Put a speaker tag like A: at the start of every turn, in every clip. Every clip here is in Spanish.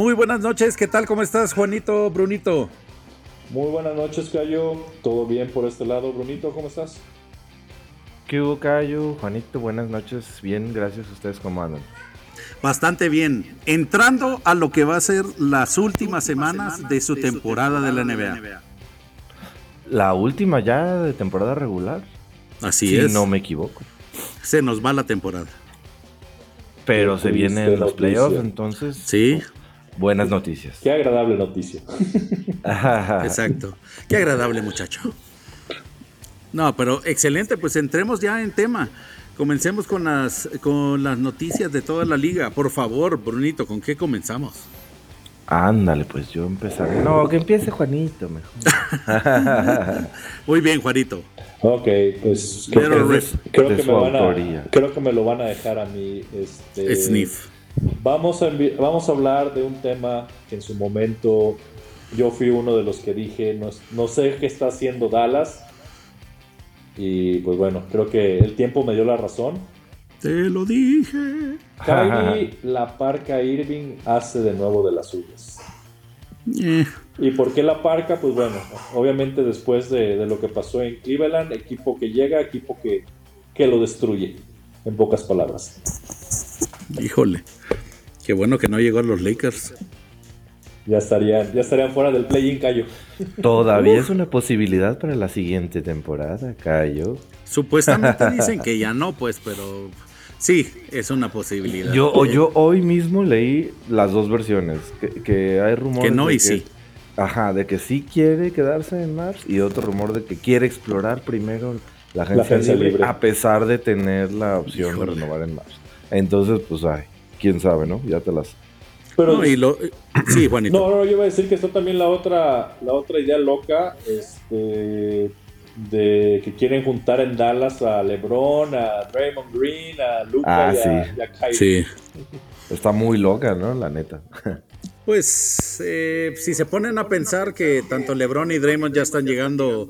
A: Muy buenas noches, ¿qué tal? ¿Cómo estás, Juanito, Brunito?
B: Muy buenas noches, Cayo. ¿Todo bien por este lado, Brunito? ¿Cómo estás?
C: ¿Qué hubo, Cayo? Juanito, buenas noches. Bien, gracias. ¿Ustedes cómo andan?
A: Bastante bien. Entrando a lo que va a ser las últimas semanas de su temporada de la NBA.
C: La última ya de temporada regular.
A: Así
C: si
A: es.
C: no me equivoco.
A: Se nos va la temporada.
C: Pero se vienen los playoffs, entonces.
A: Sí,
C: Buenas noticias.
B: Qué agradable noticia.
A: exacto. Qué agradable, muchacho. No, pero excelente, pues entremos ya en tema. Comencemos con las, con las noticias de toda la liga. Por favor, Brunito, ¿con qué comenzamos?
C: Ándale, pues yo empezaré. No, que empiece Juanito mejor.
A: Muy bien, Juanito.
B: Ok, pues creo, que,
A: ref-
B: creo
C: de
B: que
C: su
B: me van
C: autoría.
B: a, creo que me lo van a dejar a mí. Este,
A: Sniff.
B: Vamos a, vamos a hablar de un tema que en su momento yo fui uno de los que dije, no, no sé qué está haciendo Dallas. Y pues bueno, creo que el tiempo me dio la razón.
A: Te lo dije.
B: Kyrie la parca Irving hace de nuevo de las suyas.
A: Eh,
B: ¿Y por qué la parca? Pues bueno, obviamente después de, de lo que pasó en Cleveland, equipo que llega, equipo que, que lo destruye, en pocas palabras.
A: híjole. Qué bueno que no llegó a los Lakers.
B: Ya estarían, ya estarían fuera del play-in, Cayo.
C: Todavía es una posibilidad para la siguiente temporada, Cayo.
A: Supuestamente dicen que ya no, pues, pero sí, es una posibilidad.
C: Yo, o yo hoy mismo leí las dos versiones. Que, que hay rumores.
A: Que no
C: de
A: y sí.
C: Ajá, de que sí quiere quedarse en Mars y otro rumor de que quiere explorar primero la agencia,
B: agencia
C: libre,
B: libre.
C: a pesar de tener la opción
A: Híjole.
C: de renovar en Mars. Entonces, pues, ay, quién sabe, ¿no? Ya te las.
B: Pero
A: No, y lo- sí, Juanito.
B: no, no, yo iba a decir que está también la otra, la otra idea loca, este, de que quieren juntar en Dallas a LeBron, a Draymond Green, a Luka
C: Ah,
B: y, a,
C: sí.
B: y a Kyrie.
A: Sí.
C: Está muy loca, ¿no? La neta.
A: Pues eh, si se ponen a pensar que tanto LeBron y Draymond ya están llegando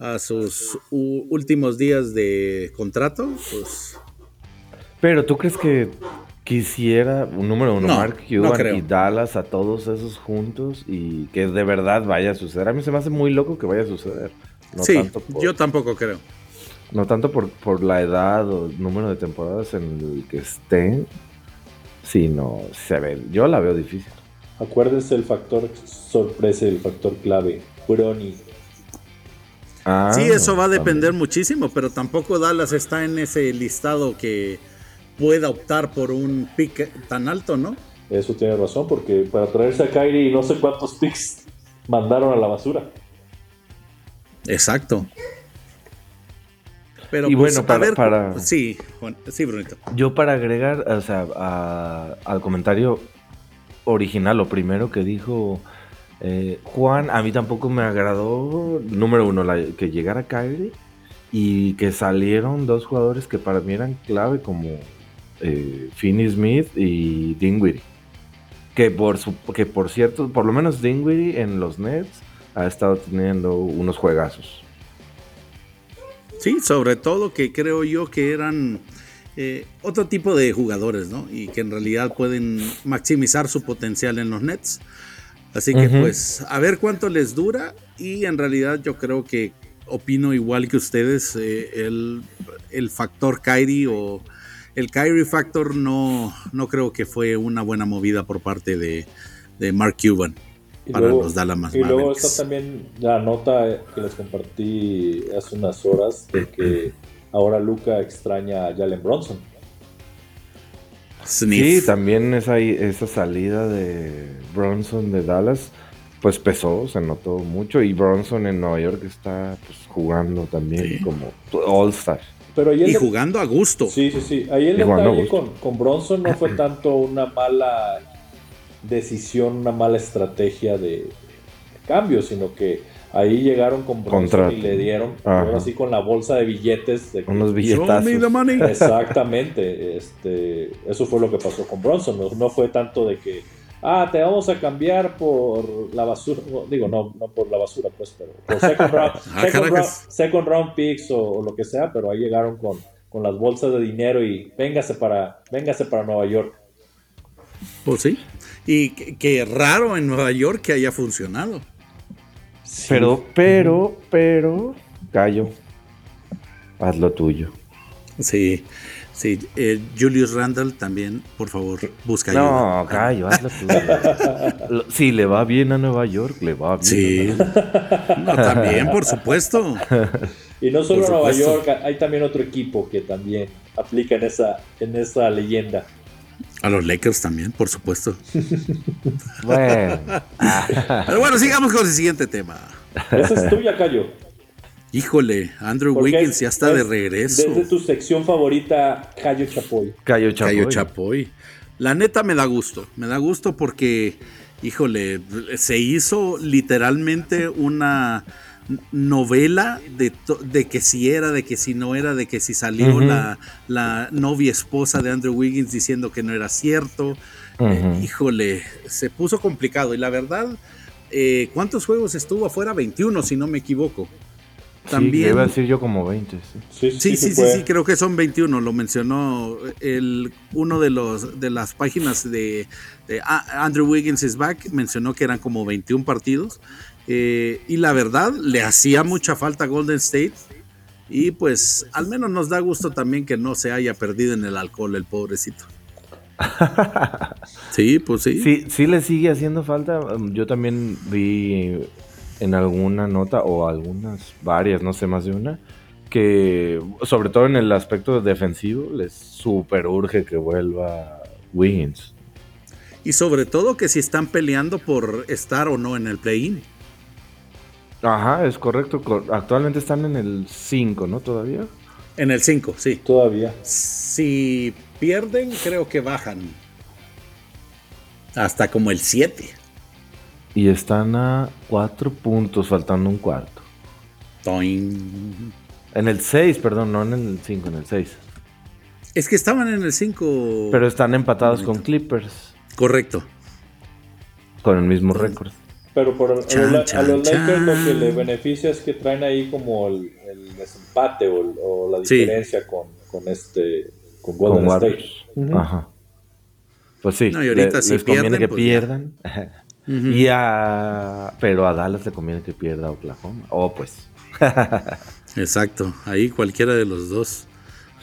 A: a sus últimos días de contrato, pues
C: Pero tú crees que quisiera, un número uno,
A: No,
C: Mark Cuban y Dallas a todos esos juntos y que de verdad vaya a suceder? A mí se me hace muy loco que vaya a suceder. No
A: sí,
C: tanto por,
A: yo tampoco creo.
C: no tanto por, por la edad o número de temporadas en el que estén, sino se ve, yo la veo difícil.
B: Acuérdense el factor sorpresa y el factor clave. Brony.
C: Ah,
A: Sí, eso va a depender
C: también.
A: muchísimo, pero tampoco Dallas está en ese listado que pueda optar por un pick tan alto, ¿no?
B: Eso tiene razón, porque para traerse a Kyrie no sé cuántos picks mandaron a la basura.
A: Exacto. Pero
C: Y
A: pues,
C: bueno, para-
A: ver,
C: para-
A: sí, sí, Brunito.
C: Yo para agregar, o sea, a- al comentario original, lo primero que dijo eh, Juan, a mí tampoco me agradó, número uno, la- que llegara Kyrie y que salieron dos jugadores que para mí eran clave como eh, Finney Smith y Dinwiddie. Que por, su, que por cierto, por lo menos Dinwiddie en los Nets ha estado teniendo unos juegazos.
A: Sí, sobre todo que creo yo que eran eh, otro tipo de jugadores, ¿no? Y que en realidad pueden maximizar su potencial en los Nets. Así que pues a ver cuánto les dura y en realidad yo creo que opino igual que ustedes, eh, el, el factor Kyrie o el Kyrie factor no, no creo que fue una buena movida por parte de, de Mark Cuban
B: Y
A: para
B: luego-
A: los Dallas
B: Y luego
A: Mavericks.
B: está también la nota que les compartí hace unas horas de que ahora Luca extraña a Jalen Bronson.
A: Sniff.
C: Sí, también esa, esa salida de Bronson de Dallas, pues pesó, se notó mucho. Y Bronson en Nueva York está pues, jugando también
A: Sí.
C: como All-Star.
B: Pero ahí el
A: y
B: de-
A: jugando a gusto.
B: Sí, sí, sí. Ahí el detalle con, con Bronson no fue tanto una mala decisión, una mala estrategia de, de cambio, sino que ahí llegaron con Bronson
C: Contrato.
B: y le dieron, ahora sí con la bolsa de billetes. De
C: Unos
A: me
C: billetazos.
A: the money.
B: Exactamente, este, eso fue lo que pasó con Bronson, no, no fue tanto de que, ah, te vamos a cambiar por la basura, digo, no, no por la basura, pues, pero por second round,
A: Ah,
B: second round,
A: Caracas.
B: second round picks o, o lo que sea, pero ahí llegaron con, con las bolsas de dinero y véngase para, véngase para Nueva York.
A: Pues sí. Y que, raro en Nueva York que haya funcionado.
C: Pero, pero, pero, Gallo, haz lo tuyo.
A: Sí, sí. Eh, Julius Randall también, por favor, busca
C: ayuda. No, Gallo, haz lo tuyo. si le va bien a Nueva York, le va bien.
A: Sí. no, también, por supuesto.
B: Y no solo Nueva York, hay también otro equipo que también aplica en esa, en esa leyenda.
A: A los Lakers también, por supuesto. bueno. Pero bueno, sigamos con el siguiente tema.
B: Esa es tuya, Cayo.
A: Híjole, Andrew Wiggins ya está de regreso.
B: Desde tu sección favorita, Cayo Chapoy.
C: Cayo Chapoy.
A: Cayo Chapoy. La neta me da gusto. Me da gusto porque, híjole, se hizo literalmente una novela de, de, que si era, de que si no era, de que si salió la, la, novia esposa de Andrew Wiggins diciendo que no era cierto. Eh, híjole, se puso complicado. Y la verdad, eh, ¿cuántos juegos estuvo afuera? 21, si no me equivoco.
C: También. Sí, iba a decir yo como 20.
A: Sí, sí, sí, sí, creo que son 21. Lo mencionó el, uno de, los, de las páginas de, de Andrew Wiggins is Back. Mencionó que eran como 21 partidos. Eh, y la verdad, le hacía mucha falta a Golden State. Y pues al menos nos da gusto también que no se haya perdido en el alcohol el pobrecito. sí, pues sí.
C: Sí, sí le sigue haciendo falta. Yo también vi en alguna nota, o algunas, varias, no sé más de una, que sobre todo en el aspecto defensivo les super urge que vuelva Wiggins.
A: Y sobre todo que si están peleando por estar o no en el play-in.
C: Ajá, es correcto. Actualmente están en el 5, ¿no? Todavía.
A: En el 5, sí.
B: Todavía.
A: Si pierden, creo que bajan. Hasta como el 7.
C: Y están a 4 puntos, faltando un cuarto.
A: Toin.
C: En el 6, perdón, no en el 5, en el 6.
A: Es que estaban en el 5.
C: Pero están empatados con Clippers.
A: Correcto.
C: Con el mismo récord.
B: Pero por, a, los Lakers lo que le beneficia es que traen ahí como el, desempate o, la diferencia con, con, este con Golden State.
C: Ajá. Pues sí, y ahorita les conviene que pues pierdan. y a, pero a Dallas le conviene que pierda Oklahoma. Oh, pues.
A: Exacto, ahí cualquiera de los dos.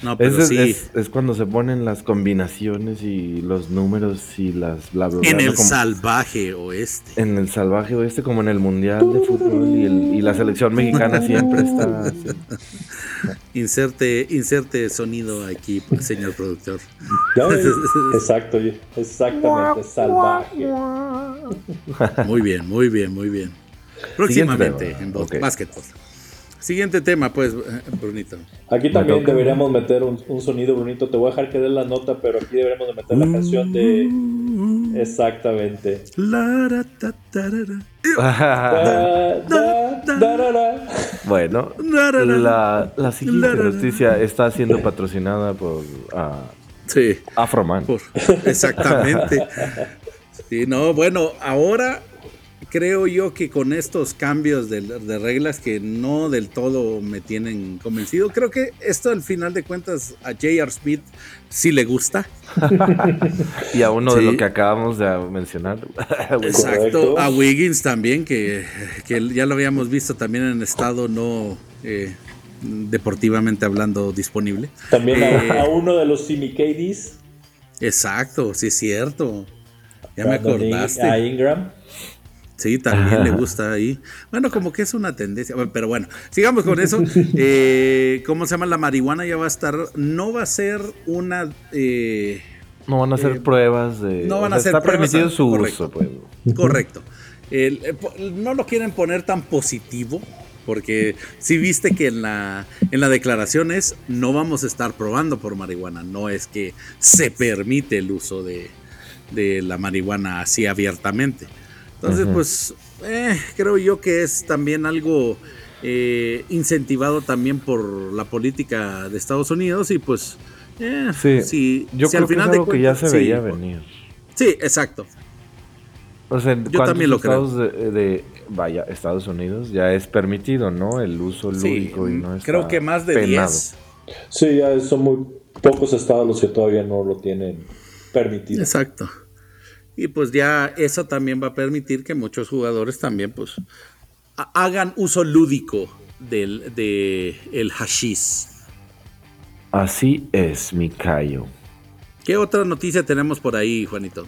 C: No, pero es, sí. es, cuando se ponen las combinaciones y los números y las
A: bla bla bla. En el salvaje oeste.
C: En el salvaje oeste, como en el mundial de fútbol y, la selección mexicana siempre está.
A: Inserte, inserte sonido aquí, señor productor.
B: Exacto, exactamente, salvaje.
A: Muy bien, muy bien, muy bien. Próximamente en okay. básquetbol. Siguiente tema, pues, eh, Brunito.
B: Aquí también deberíamos meter un, sonido, Brunito. Te voy a dejar que dé la nota, pero aquí deberíamos de meter la canción de... Mm. Exactamente.
C: bueno, la, la siguiente noticia está siendo patrocinada por uh,
A: sí.
C: Afroman.
A: exactamente. Sí, no, bueno, ahora creo yo que con estos cambios de, reglas que no del todo me tienen convencido, creo que esto al final de cuentas a J.R. Smith sí le gusta.
C: y a uno de lo que acabamos de mencionar.
A: Exacto, a Wiggins también, que, ya lo habíamos visto también en estado no... Eh, deportivamente hablando disponible.
B: También a, eh, uno de los Simicadis.
A: Exacto, sí es cierto. Ya me acordaste.
B: A Ingram.
A: Sí, también le gusta ahí. Bueno, como que es una tendencia. Pero bueno, sigamos con eso. Eh, ¿Cómo se llama? La marihuana ya va a estar. No va a ser una. Eh,
C: no van a hacer eh, pruebas de.
A: No van a
C: Está permitido su uso. Pues.
A: Correcto. no lo quieren poner tan positivo. Porque si viste que en la, en la declaración es no vamos a estar probando por marihuana, no es que se permite el uso de, de la marihuana así abiertamente. Entonces, pues eh, creo yo que es también algo eh, incentivado también por la política de Estados Unidos y pues eh,
C: sí, yo creo al final que es algo que ya se veía venir.
A: Sí, exacto.
C: O sea, yo también lo creo. De, vaya, Estados Unidos ya es permitido, ¿no? El uso lúdico y no está
A: Creo que más de 10.
B: Sí, ya son muy pocos estados los que todavía no lo tienen permitido.
A: Exacto. Y pues ya eso también va a permitir que muchos jugadores también pues hagan uso lúdico del de el hashish.
C: Así es, Mikayo.
A: ¿Qué otra noticia tenemos por ahí, Juanito?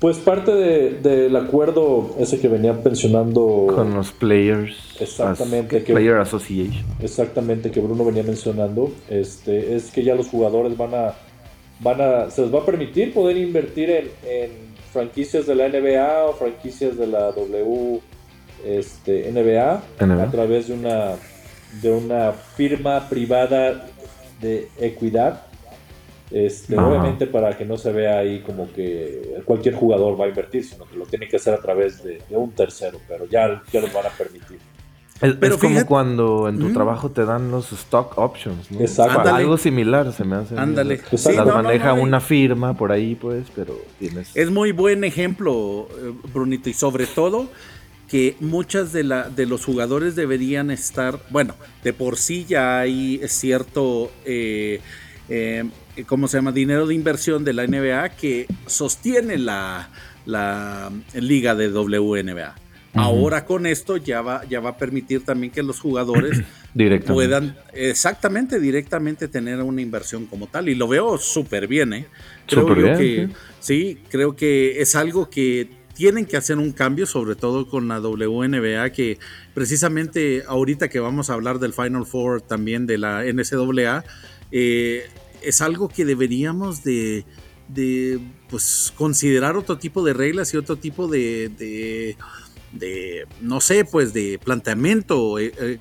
B: Pues parte del acuerdo ese que venía mencionando.
C: Con los players.
B: Exactamente.
C: que, Player Association.
B: Exactamente, que Bruno venía mencionando. Este, es que ya los jugadores van a. Van a, se les va a permitir poder invertir en, franquicias de la NBA o franquicias de la W este, NBA, a través de una, de una firma privada de equidad. Este, obviamente para que no se vea ahí como que cualquier jugador va a invertir, sino que lo tiene que hacer a través de, un tercero, pero ya, ya lo van a permitir.
C: Es, pero como cuando en tu trabajo te dan los stock options, ¿no?
B: Exacto.
C: Algo similar se me hace.
A: Ándale.
C: las maneja una firma por ahí, pues, pero tienes.
A: Es muy buen ejemplo, eh, Brunito, y sobre todo que muchas de, la, de los jugadores deberían estar, bueno, de por sí ya hay cierto eh, eh, ¿cómo se llama? Dinero de inversión de la NBA que sostiene la, la liga de WNBA. Ahora con esto ya va, ya va a permitir también que los jugadores puedan exactamente directamente tener una inversión como tal. Y lo veo súper bien, ¿eh? Creo que sí. creo que es algo que tienen que hacer un cambio, sobre todo con la WNBA, que precisamente ahorita que vamos a hablar del Final Four también de la NCAA, eh, es algo que deberíamos de, pues, considerar otro tipo de reglas y otro tipo de, de, no sé, pues de planteamiento, eh, eh,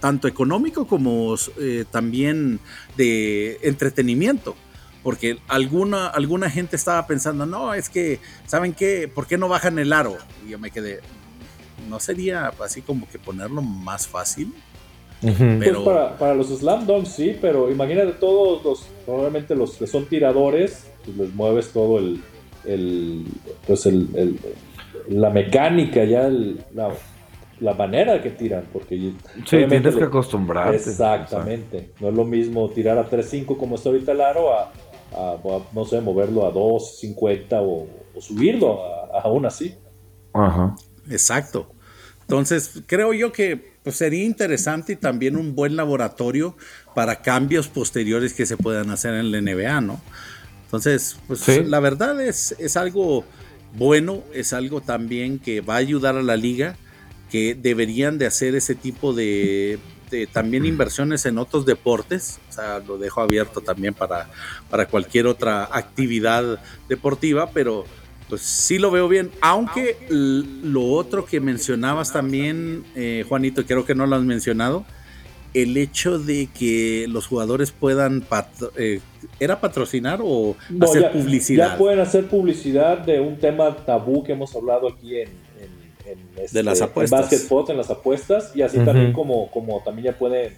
A: tanto económico como eh, también de entretenimiento. Porque alguna, alguna gente estaba pensando, no, es que, ¿saben qué? ¿Por qué no bajan el aro? Y yo me quedé, ¿no sería así como que ponerlo más fácil?
B: Pero... Pues para, los slam dunks sí, pero imagínate todos los, probablemente los que son tiradores, pues les mueves todo el, el pues el, la mecánica, ya la, la, manera que tiran, porque
C: sí, tienes que acostumbrarte.
B: Exactamente, no es lo mismo tirar a 3.5 como está ahorita el aro a, no sé, moverlo a 2.50 o, o subirlo a, aún así.
A: Ajá. Exacto. Entonces, creo yo que pues, sería interesante y también un buen laboratorio para cambios posteriores que se puedan hacer en la NBA, ¿no? Entonces, pues la verdad es, es algo bueno, es algo también que va a ayudar a la liga, que deberían de hacer ese tipo de, también inversiones en otros deportes, o sea, lo dejo abierto también para, para cualquier otra actividad deportiva, pero pues sí lo veo bien, aunque lo otro que mencionabas también, eh, Juanito, creo que no lo has mencionado, el hecho de que los jugadores puedan, eh, ¿era patrocinar o hacer publicidad?
B: Ya pueden hacer publicidad de un tema tabú que hemos hablado aquí en,
A: de las este, apuestas.
B: En en las apuestas, y así también como, como también ya pueden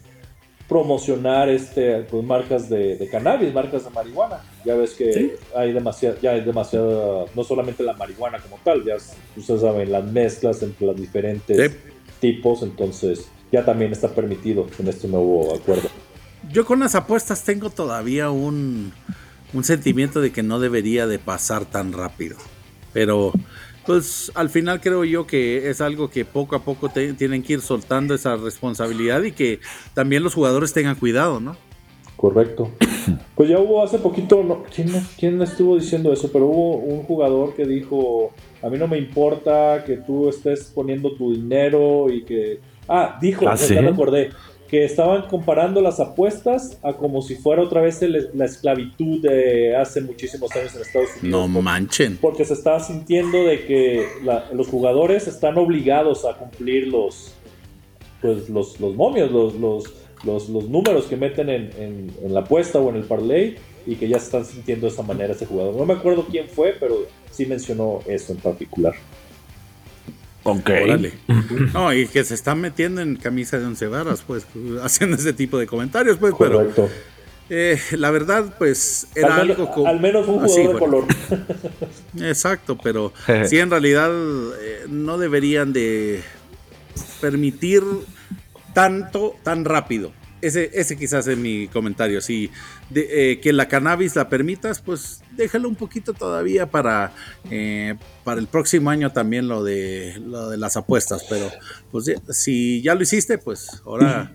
B: promocionar este, pues, marcas de, cannabis, marcas de marihuana. Ya ves que hay demasiado, ya hay demasiada, no solamente la marihuana como tal, ya ustedes saben, las mezclas entre los diferentes tipos, entonces ya también está permitido en este nuevo acuerdo.
A: Yo con las apuestas tengo todavía un, un sentimiento de que no debería de pasar tan rápido, pero pues al final creo yo que es algo que poco a poco tienen que ir soltando esa responsabilidad y que también los jugadores tengan cuidado, ¿no?
B: Correcto. Pues ya hubo hace poquito, no, ¿quién, ¿quién, estuvo diciendo eso? Pero hubo un jugador que dijo, a mí no me importa que tú estés poniendo tu dinero y que... Ah, dijo, ¿Ah, ya me acordé, que estaban comparando las apuestas a como si fuera otra vez la esclavitud de hace muchísimos años en Estados
A: Unidos. No manchen.
B: Porque se estaba sintiendo de que los jugadores están obligados a cumplir los, pues, los, los momios, los, los, los, números que meten en, en, la apuesta o en el parlay y que ya se están sintiendo de esa manera ese jugador. No me acuerdo quién fue, pero sí mencionó eso en particular.
A: Ok. No, y que se están metiendo en camisa de once varas, pues, haciendo ese tipo de comentarios, pues, pero. Eh, la verdad, pues, era algo
B: como. Al menos un jugador de color.
A: Exacto, pero sí, en realidad eh, no deberían de permitir tanto, tan rápido. Ese, ese quizás es mi comentario. Si eh, que la cannabis la permitas, pues déjalo un poquito todavía para, eh, para el próximo año también lo de, lo de las apuestas. Pero pues si ya lo hiciste, pues ahora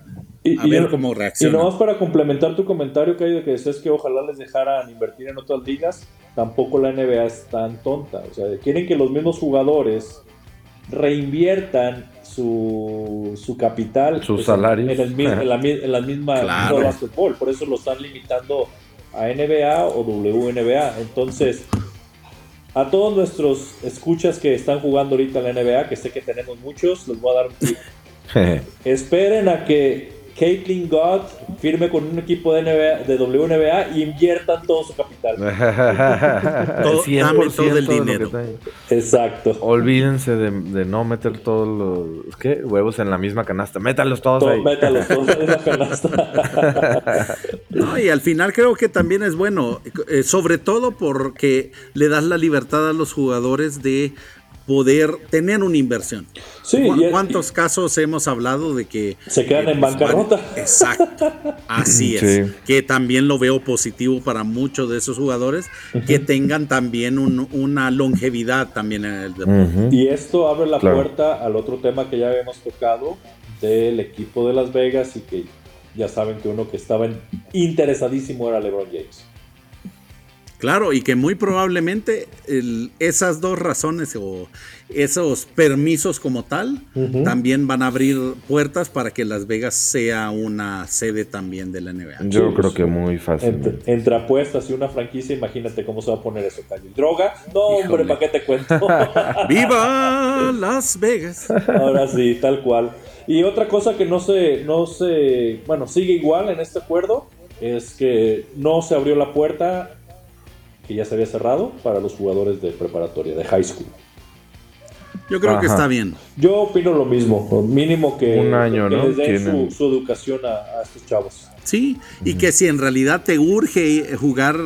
A: a ver cómo reacciona.
B: Y nomás para complementar tu comentario, que que decías que ojalá les dejaran invertir en otras ligas, tampoco la NBA es tan tonta. O sea, quieren que los mismos jugadores reinviertan su, su capital
C: su salario
B: en, el, en, la, en la misma claro. básquetbol. Por eso lo están limitando a NBA o WNBA. Entonces, a todos nuestros escuchas que están jugando ahorita en la NBA, que sé que tenemos muchos, les voy a dar un tip. Esperen a que Caitlin God firme con un equipo de, NBA, de WNBA y inviertan todo su capital.
A: todo, todo el dinero.
B: Exacto.
C: Olvídense de, no meter todos los ¿qué? huevos en la misma canasta. Métalos todos ahí.
B: Métalos todos en la canasta.
A: no, y al final creo que también es bueno, eh, sobre todo porque le das la libertad a los jugadores de poder tener una inversión.
B: Sí,
A: ¿Cuántos casos hemos hablado de que
B: se quedan en pues, bancarrota?
A: Exacto, así es. Que también lo veo positivo para muchos de esos jugadores que tengan también una longevidad también en el deporte.
B: Y esto abre la puerta al otro tema que ya habíamos tocado del equipo de Las Vegas y que ya saben que uno que estaba interesadísimo era LeBron James.
A: Claro, y que muy probablemente esas dos razones o esos permisos como tal también van a abrir puertas para que Las Vegas sea una sede también de la NBA.
C: Yo creo que muy fácil.
B: Entre, apuestas y una franquicia, imagínate cómo se va a poner eso, Calle. ¿Droga? No, hombre, ¿para qué te cuento?
A: ¡Viva Las Vegas!
B: Ahora sí, tal cual. Y otra cosa que no se, no se, bueno, sigue igual en este acuerdo es que no se abrió la puerta que ya se había cerrado para los jugadores de preparatoria, de high school.
A: Yo creo que está bien.
B: Yo opino lo mismo, mínimo que,
C: Un año,
B: les den su, educación a, estos chavos.
A: Sí, y que si en realidad te urge jugar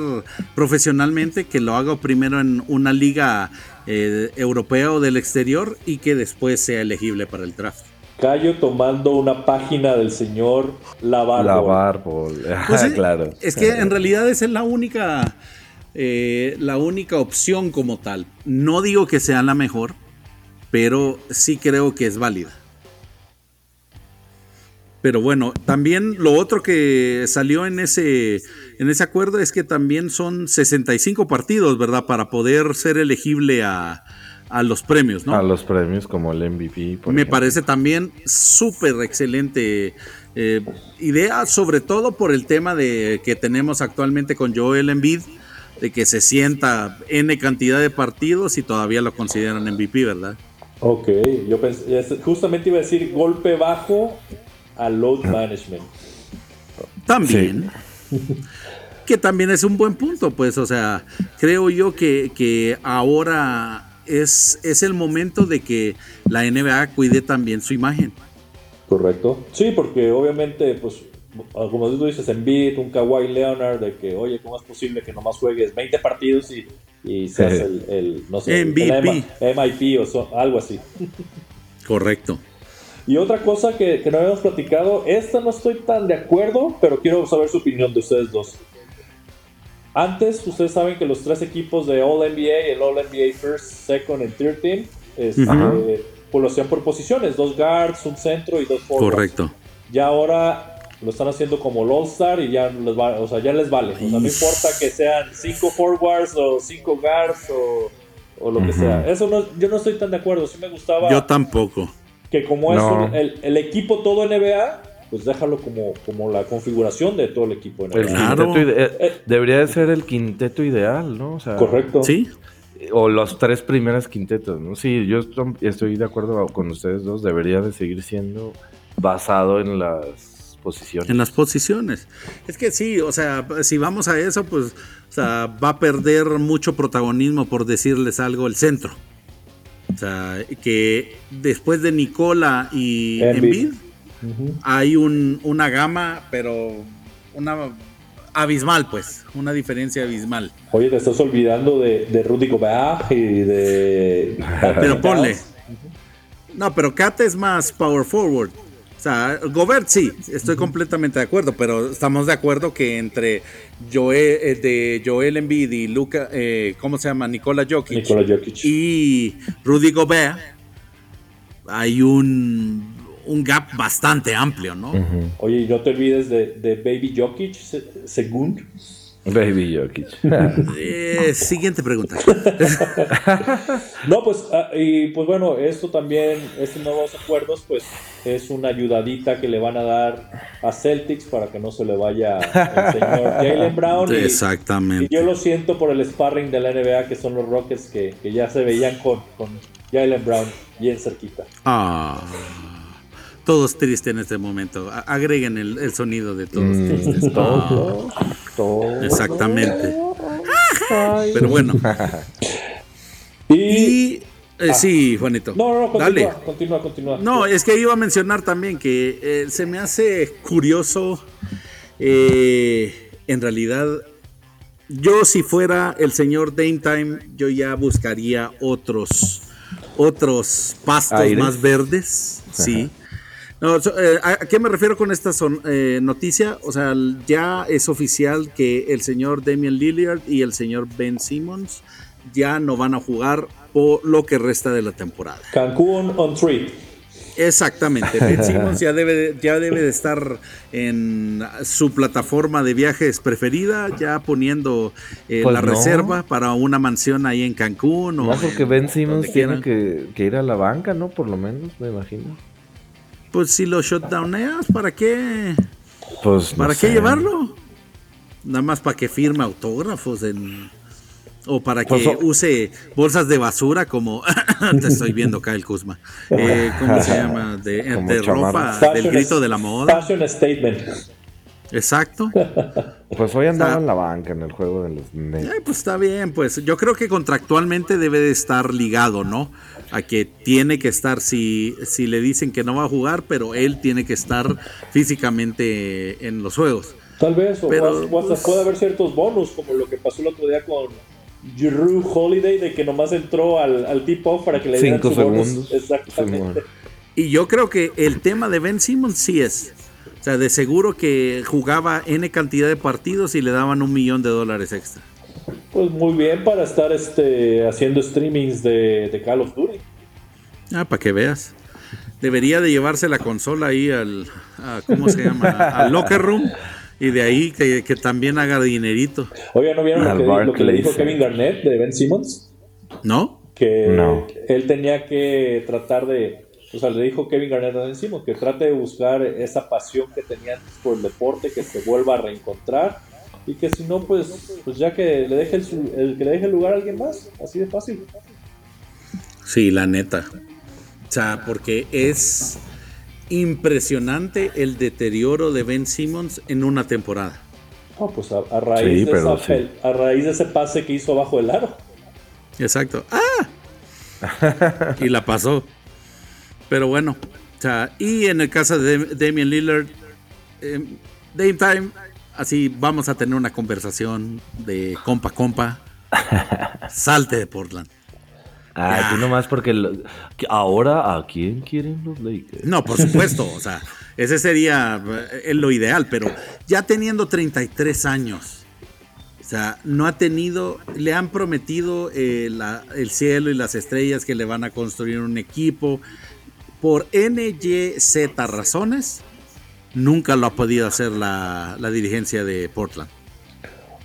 A: profesionalmente, que lo haga primero en una liga eh, europea o del exterior y que después sea elegible para el draft.
B: Callo tomando una página del señor Lavar.
C: Lavar, pues claro.
A: Es que en realidad esa es la única eh, la única opción como tal. No digo que sea la mejor, pero sí creo que es válida. Pero bueno, también lo otro que salió en ese, en ese acuerdo es que también son 65 partidos, ¿verdad? Para poder ser elegible a, los premios, ¿no?
C: A los premios como el MVP.
A: Me parece también súper excelente eh, idea, sobre todo por el tema de que tenemos actualmente con Joel Embiid de que se sienta N cantidad de partidos y todavía lo consideran MVP, ¿verdad?
B: Ok, yo pensé, justamente iba a decir golpe bajo al load management.
A: También. que también es un buen punto, pues, o sea, creo yo que, que ahora es, es el momento de que la NBA cuide también su imagen.
B: Correcto. Sí, porque obviamente, pues, como tú dices, en beat, un Kawhi Leonard, de que, oye, ¿cómo es posible que nomás juegues 20 partidos y, y seas el, el, no sé,
A: MVP.
B: MIP o algo así?
A: Correcto.
B: Y otra cosa que, que, no habíamos platicado, esta no estoy tan de acuerdo, pero quiero saber su opinión de ustedes dos. Antes, ustedes saben que los tres equipos de All NBA, el All NBA First, Second y Third Team, este, pues lo hacían por posiciones, dos guards, un centro y dos forwards.
A: Correcto.
B: Ya ahora lo están haciendo como el All-Star y ya les, va, o sea, ya les vale. O sea, no importa que sean 5 forwards o 5 guards o, o lo que sea. Eso no, yo no estoy tan de acuerdo. Sí me gustaba.
A: Yo tampoco.
B: Que como es el, el, equipo todo NBA, pues déjalo como, como la configuración de todo el equipo NBA.
C: Claro. Eh, eh, debería de ser el quinteto ideal, ¿no? O sea,
B: Correcto.
A: Sí.
C: O los tres primeras quintetos, ¿no? Sí, yo estoy de acuerdo con ustedes dos. Debería de seguir siendo basado en las posiciones.
A: En las posiciones. Es que sí, o sea, si vamos a eso, pues o sea, va a perder mucho protagonismo, por decirles algo, el centro. O sea, que después de Nicola y Embiid, hay un, una gama, pero una abismal, pues, una diferencia abismal.
B: Oye, te estás olvidando de, de Rudy Gobert y de...
A: Pero ponle. No, pero Kat es más power forward. O sea, Gobert sí, estoy completamente de acuerdo, pero estamos de acuerdo que entre Joel, eh, de Joel Embiid y Luca, eh, ¿cómo se llama? Nicola Jokic,
B: Jokic.
A: y Rudy Gobert hay un, un gap bastante amplio, ¿no?
B: Oye, no te olvides de, de Baby Jokic, según.
C: Baby Jokic.
A: Eh, siguiente pregunta.
B: no, pues, ah, y pues bueno, esto también, estos nuevos acuerdos, pues es una ayudadita que le van a dar a Celtics para que no se le vaya el señor Jalen Brown.
A: Exactamente.
B: Y yo lo siento por el sparring de la NBA, que son los Rockets que, ya se veían con, con Jalen Brown bien cerquita.
A: Ah todos tristes en este momento. Agreguen el, sonido de todos mm, tristes. Exactamente. Pero bueno. y, eh, sí, Juanito.
B: No, no, continúa, Dale. continúa, continúa.
A: No, es que iba a mencionar también que eh, se me hace curioso. Eh, en realidad, yo si fuera el señor Dame Time, yo ya buscaría otros otros pastos más verdes, sí. No, eh, ¿A qué me refiero con esta eh, noticia? O sea, ya es oficial que el señor Damian Lillard y el señor Ben Simmons ya no van a jugar por lo que resta de la temporada.
B: Cancún on three.
A: Exactamente, Ben Simmons ya debe, ya debe de estar en su plataforma de viajes preferida, ya poniendo eh, pues la reserva para una mansión ahí en Cancún.
C: No, porque Ben Simmons tiene que, que, ir a la banca, ¿no? Por lo menos, me imagino.
A: Pues si lo shutdowneas, ¿para qué?
C: Pues
A: ¿Para qué llevarlo? Nada más para que firme autógrafos en o para pues que use bolsas de basura como te estoy viendo Kyle Kuzma. Eh, ¿Cómo se llama? De, ropa del grito de la moda.
B: Fashion statement.
A: Exacto.
C: Pues hoy andaba en la banca en el juego de los
A: eh, pues está bien, pues yo creo que contractualmente debe de estar ligado, ¿no? A que tiene que estar, si, si le dicen que no va a jugar, pero él tiene que estar físicamente en los juegos.
B: Tal vez, o, pero, pues, puede haber ciertos bonos, como lo que pasó el otro día con Drew Holiday, de que nomás entró al, al tip-off para que le dieran Cinco segundos. Exactamente.
A: Y yo creo que el tema de Ben Simmons sí es o sea, de seguro que jugaba N cantidad de partidos y le daban un millón de dólares extra.
B: Pues muy bien para estar este, haciendo streamings de, Call of Duty.
A: Ah, para que veas. Debería de llevarse la consola ahí al, ¿cómo se llama? al locker room y de ahí que, también haga dinerito.
B: Oye, ¿no vieron lo que, le dijo Kevin Garnett de Ben Simmons?
A: ¿No?
B: Que él tenía que tratar de o sea, le dijo Kevin Garnett encima que trate de buscar esa pasión que tenía antes por el deporte, que se vuelva a reencontrar y que si no, pues, pues ya que le deje el, que le deje el lugar a alguien más, así de fácil.
A: Sí, la neta. O sea, porque es impresionante el deterioro de Ben Simmons en una temporada.
B: No, pues a, raíz de a raíz de ese pase que hizo abajo del aro.
A: Exacto. ¡Ah! y la pasó. Pero bueno, o sea, y en el caso de Damian Lillard, eh, Dame Time, así vamos a tener una conversación de compa compa. Salte de Portland.
C: Ah, tú nomás porque ahora a quién quieren los Lakers.
A: No, por supuesto, o sea, ese sería eh, lo ideal, pero ya teniendo 33 años, o sea, no ha tenido, le han prometido eh, el cielo y las estrellas que le van a construir un equipo, por NYZ razones, nunca lo ha podido hacer la, dirigencia de Portland.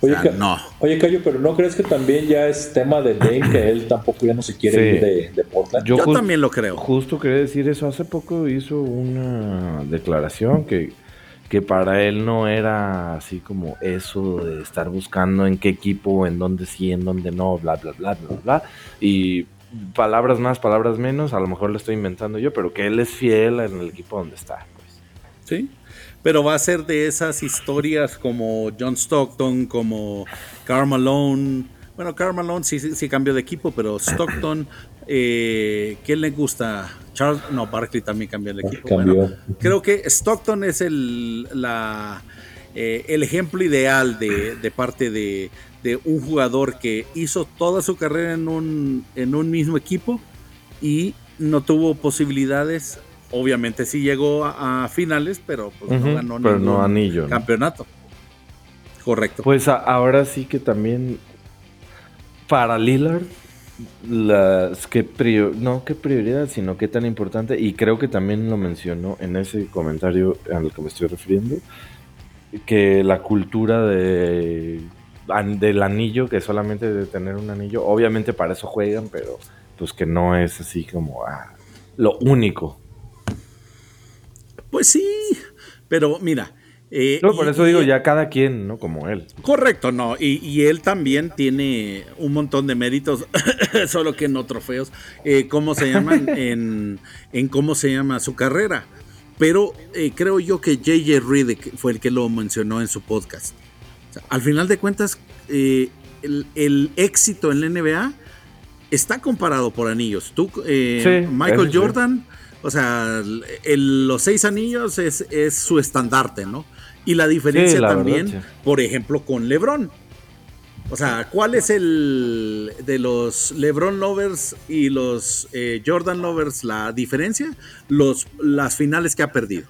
B: Oye, no. Oye, Cayo, pero ¿no crees que también ya es tema de Dame que él tampoco ya no se quiere ir de, Portland?
A: Yo, también lo creo.
C: Justo quería decir eso. Hace poco hizo una declaración que, que para él no era así como eso de estar buscando en qué equipo, en dónde sí, en dónde no, bla, bla, bla, bla, bla. Y palabras más, palabras menos, a lo mejor lo estoy inventando yo, pero que él es fiel en el equipo donde está. Pues.
A: Sí, pero va a ser de esas historias como John Stockton, como Karl Malone. Bueno, Karl Malone sí, sí, cambió de equipo, pero Stockton, eh, ¿qué le gusta? Charles, no, Barkley también cambió de equipo. Bueno, creo que Stockton es el, la, eh, el ejemplo ideal de, de parte de, de un jugador que hizo toda su carrera en un, en un mismo equipo y no tuvo posibilidades obviamente sí llegó a, finales, pero pues no ganó
C: pero ningún no anillo,
A: campeonato. Correcto.
C: Pues ahora sí que también para Lillard las que no qué prioridad, sino qué tan importante y creo que también lo mencionó en ese comentario al que me estoy refiriendo que la cultura de del anillo, que solamente de tener un anillo, obviamente para eso juegan, pero pues que no es así como ah, lo único.
A: Pues sí, pero mira.
C: Eh, no, por eso digo, ya cada quien, ¿no? Como él.
A: Correcto, no. Y, él también tiene un montón de méritos, solo que no trofeos. Eh, ¿Cómo se llaman? en, en cómo se llama su carrera. Pero eh, creo yo que JJ Riddick fue el que lo mencionó en su podcast. Al final de cuentas, eh, el, éxito en la NBA está comparado por anillos. Tú, eh, Michael Jordan, o sea, los seis anillos es, su estandarte, ¿no? Y la diferencia también, por ejemplo, con LeBron. O sea, ¿cuál es el de los LeBron lovers y los eh, Jordan lovers la diferencia? Los, las finales que ha perdido.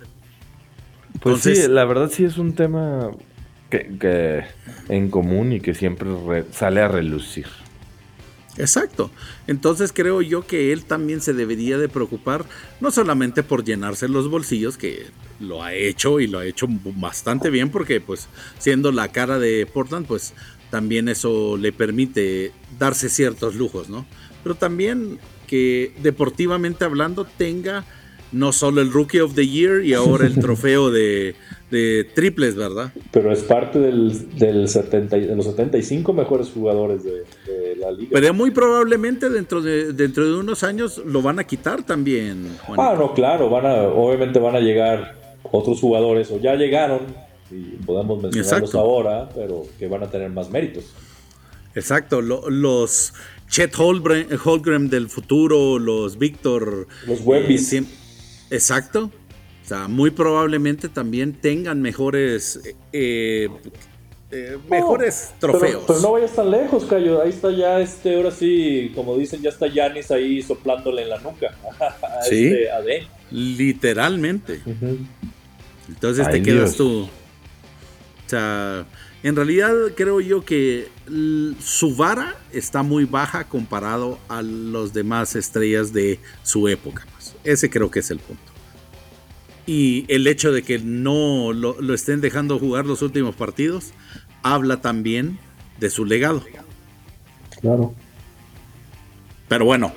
C: Pues sí, la verdad sí es un tema que, en común y que siempre sale a relucir.
A: Exacto. Entonces creo yo que él también se debería de preocupar no solamente por llenarse los bolsillos, que lo ha hecho y lo ha hecho bastante bien, porque pues siendo la cara de Portland, pues también eso le permite darse ciertos lujos, ¿no? Pero también que deportivamente hablando tenga no solo el Rookie of the Year y ahora el trofeo de, triples, ¿verdad?
B: Pero es parte del, del 70, de los 75 mejores jugadores de, la liga.
A: Pero muy probablemente dentro de, dentro de unos años lo van a quitar también.
B: Ah, no, claro, van a, obviamente van a llegar otros jugadores o ya llegaron y podemos mencionarlos ahora, pero que van a tener más méritos.
A: Exacto, los Chet Holgren, del futuro, los Víctor.
B: Los Webbies.
A: Eh, exacto. O sea, muy probablemente también tengan mejores eh, eh, mejores trofeos.
B: Pero, no vayas tan lejos, Cayo. Ahí está ya este, ahora sí, como dicen, ya está Yanis ahí soplándole en la nuca.
A: sí. Este Literalmente. Entonces te quedas tú. O sea, en realidad creo yo que su vara está muy baja comparado a los demás estrellas de su época. Ese creo que es el punto. Y el hecho de que no lo, estén dejando jugar los últimos partidos habla también de su legado.
B: Claro.
A: Pero bueno,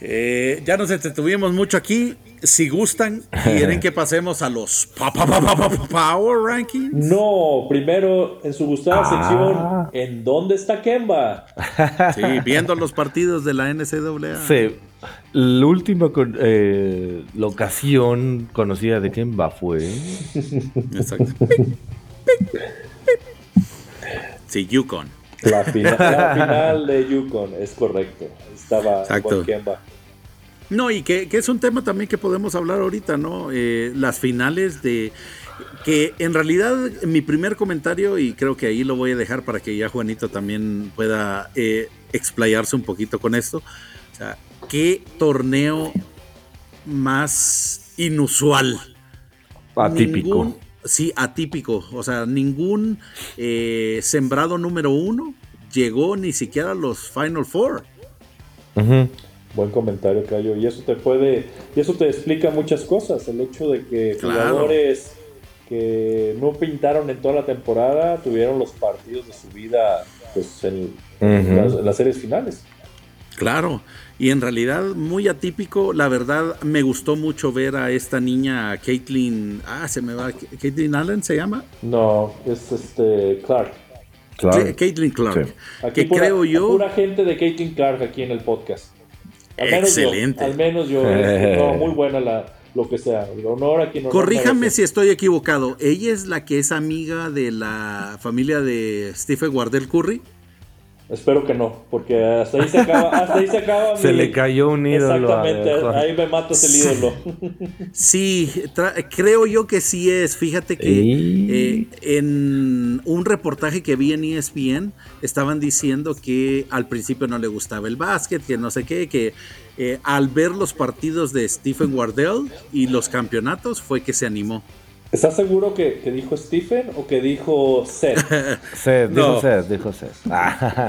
A: eh, ya nos entretuvimos mucho aquí si gustan, quieren que pasemos a los Power Rankings.
B: No, primero en su gustada ah. sección, ¿en dónde está Kemba?
A: Sí, viendo los partidos de la NCAA.
C: Sí, la última eh, la ocasión conocida de Kemba fue. Exacto.
A: Sí, Yukon.
B: La, final, de Yukon, es correcto. Estaba con Kemba.
A: No, y que, es un tema también que podemos hablar ahorita, ¿no? Eh, las finales de... Que en realidad mi primer comentario, y creo que ahí lo voy a dejar para que ya Juanito también pueda eh, explayarse un poquito con esto. O sea, ¿qué torneo más inusual?
C: Atípico.
A: sí, atípico. O sea, ningún eh, sembrado número uno llegó ni siquiera a los Final Four.
B: Buen comentario, Cayo. Y eso te puede, y eso te explica muchas cosas. El hecho de que jugadores que no pintaron en toda la temporada tuvieron los partidos de su vida pues, en, las, series finales.
A: Claro, y en realidad muy atípico, la verdad me gustó mucho ver a esta niña Caitlin, ah, se me va, Caitlin Allen se llama?
B: No, es este Clark.
A: Clark. Caitlin Clark. que creo yo...
B: Pura gente de Caitlin Clark aquí en el podcast.
A: Excelente.
B: al menos yo. Este, muy buena la, lo que sea. Honor a
A: Corríjame si estoy equivocado. ¿Ella es la que es amiga de la familia de Stephen Wardell Curry?
B: Espero que no, porque hasta ahí se acaba. Hasta ahí se acaba.
C: Se le cayó un ídolo.
B: Exactamente, ahí me matas el ídolo.
A: Sí, creo yo que sí es. Fíjate que eh, en un reportaje que vi en ESPN estaban diciendo que al principio no le gustaba el básquet, que no sé qué, que eh, al ver los partidos de Stephen Wardell y los campeonatos fue que se animó.
B: ¿Estás seguro que, dijo Stephen o que dijo Seth?
C: Seth, dijo Seth, dijo Seth.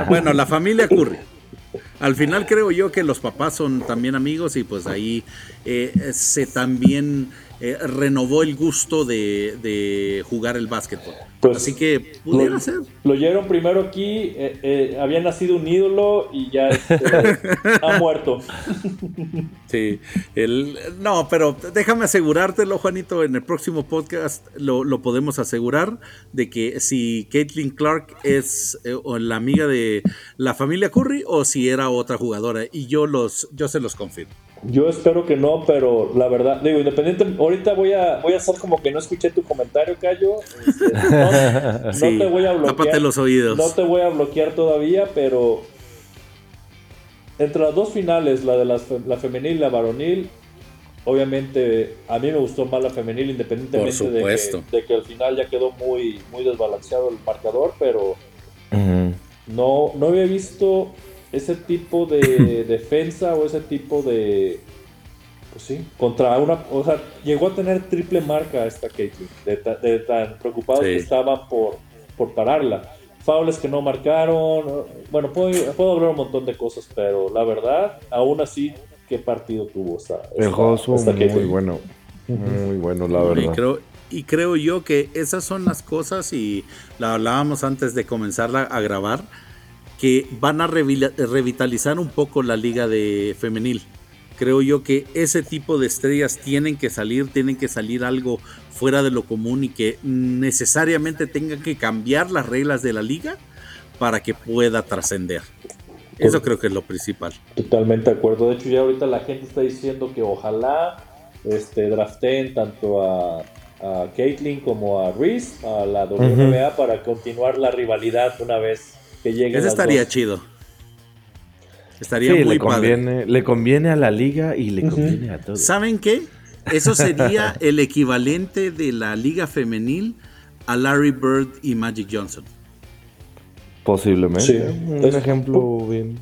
A: bueno, la familia Curry. Al final creo yo que los papás son también amigos y pues ahí eh, se también eh, renovó el gusto de, jugar el básquetbol. Pues Así que pudiera ser.
B: Lo oyeron primero aquí, eh, había nacido un ídolo y ya este, ha muerto.
A: Sí, el, no, pero déjame asegurártelo, Juanito, en el próximo podcast lo, lo podemos asegurar de que si Caitlin Clark es la amiga de la familia Curry o si era otra jugadora. Y yo, los, yo se los confirmo.
B: Yo espero que no, pero la verdad, digo, independiente, ahorita voy a, voy a hacer como que no escuché tu comentario, Cayo. Este, no, te voy a bloquear.
A: los oídos.
B: No te voy a bloquear todavía, pero entre las dos finales, la de la, femenil y la varonil, obviamente a mí me gustó más la femenil, independientemente de que, de que, al final ya quedó muy, muy desbalanceado el marcador, pero no, no había visto ese tipo de defensa o ese tipo de. Pues sí, contra una. O sea, llegó a tener triple marca esta Caitlyn, de, tan preocupados que estaban por, por pararla. Faules que no marcaron. Bueno, puedo, puedo hablar un montón de cosas, pero la verdad, aún así, ¿qué partido tuvo esta,
C: El juego muy bueno. Muy bueno, la verdad.
A: Y creo, y creo yo que esas son las cosas, y la hablábamos antes de comenzarla a grabar que van a revitalizar un poco la liga de femenil. Creo yo que ese tipo de estrellas tienen que salir, tienen que salir algo fuera de lo común y que necesariamente tengan que cambiar las reglas de la liga para que pueda trascender. Eso creo que es lo principal.
B: Totalmente de acuerdo. De hecho, ya ahorita la gente está diciendo que ojalá este, draften tanto a, a Caitlyn como a Reese a la WNBA para continuar la rivalidad una vez que
A: Ese estaría chido. Estaría muy
C: le conviene, Le conviene a la liga y le conviene a todos.
A: ¿Saben qué? Eso sería el equivalente de la liga femenil a Larry Bird y Magic Johnson.
C: Posiblemente. Un ejemplo bien.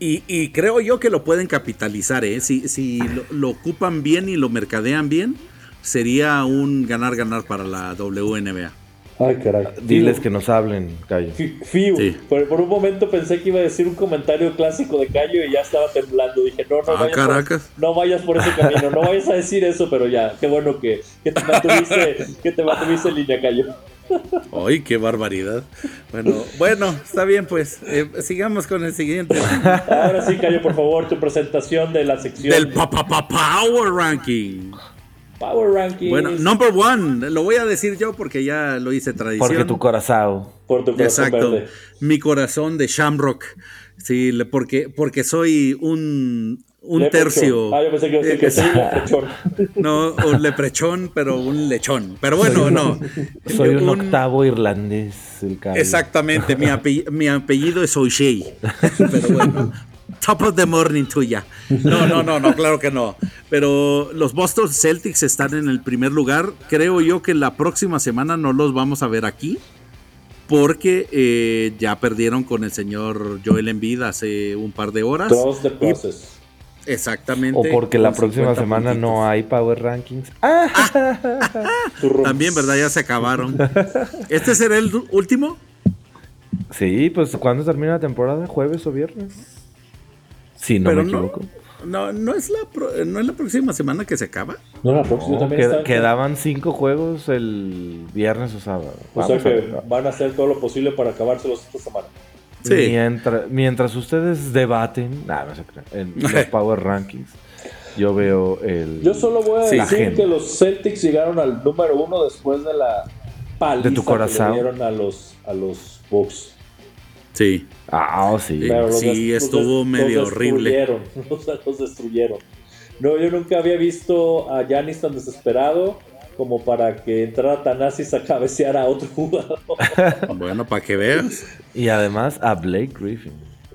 A: Y, creo yo que lo pueden capitalizar, ¿eh? Si, si lo, ocupan bien y lo mercadean bien, sería un ganar-ganar para la WNBA.
B: Ay, caray.
C: Diles que nos hablen, Cayo.
B: Fiu. Por, un momento pensé que iba a decir un comentario clásico de Cayo y ya estaba temblando. Dije, no, no, ah, vayas, por, no vayas por ese camino, no vayas a decir eso, pero ya, qué bueno que, que te, mantuviste, que te mantuviste en línea, Cayo.
A: ¡Ay, qué barbaridad! Bueno, bueno, está bien, pues. Eh, sigamos con el siguiente.
B: Ahora sí, Cayo, por favor, tu presentación de la sección.
A: Del Papá Power Ranking.
B: Power Ranking.
A: Bueno, number one, lo voy a decir yo porque ya lo hice tradición.
C: Porque tu corazón.
B: Por tu corazón Exacto.
A: Mi corazón de Shamrock. Sí, porque, porque soy un, un tercio.
B: Ah, yo pensé que, eh, que soy un leprechón.
A: No, un leprechón, pero un lechón. Pero bueno, no.
C: Soy un, octavo irlandés.
A: Exactamente, mi, apellido, mi apellido es O'Shea. Pero bueno, top of the morning tuya. No, no, no, no, claro que no. Pero los Boston Celtics están en el primer lugar. Creo yo que la próxima semana no los vamos a ver aquí. Porque eh, ya perdieron con el señor Joel Embiid hace un par de horas. exactamente.
C: O porque la próxima semana no hay Power Rankings.
A: También, ¿verdad? Ya se acabaron. ¿Este será el último?
C: Sí, pues ¿cuándo termina la temporada? ¿Jueves o viernes? Si no me equivoco.
A: No, no, es la no es la próxima semana que se acaba.
B: No, la próxima también
C: Quedaban cinco juegos el viernes o sábado.
B: O sea que van a hacer todo lo posible para acabárselos esta semana.
C: Sí. Mientras, mientras ustedes debaten, no se en los Power Rankings, yo veo el.
B: Yo solo voy a decir que los Celtics llegaron al número uno después de la paliza
C: de tu corazón.
B: que le dieron a los, a los Bucks.
A: Sí.
C: Ah, oh, sí.
A: sí, estuvo medio horrible.
B: Los, los destruyeron. No, yo nunca había visto a Yanis tan desesperado. como para que entrara Tanasis a cabecear a otro jugador.
A: bueno, para que veas.
C: Y además a Blake Griffin.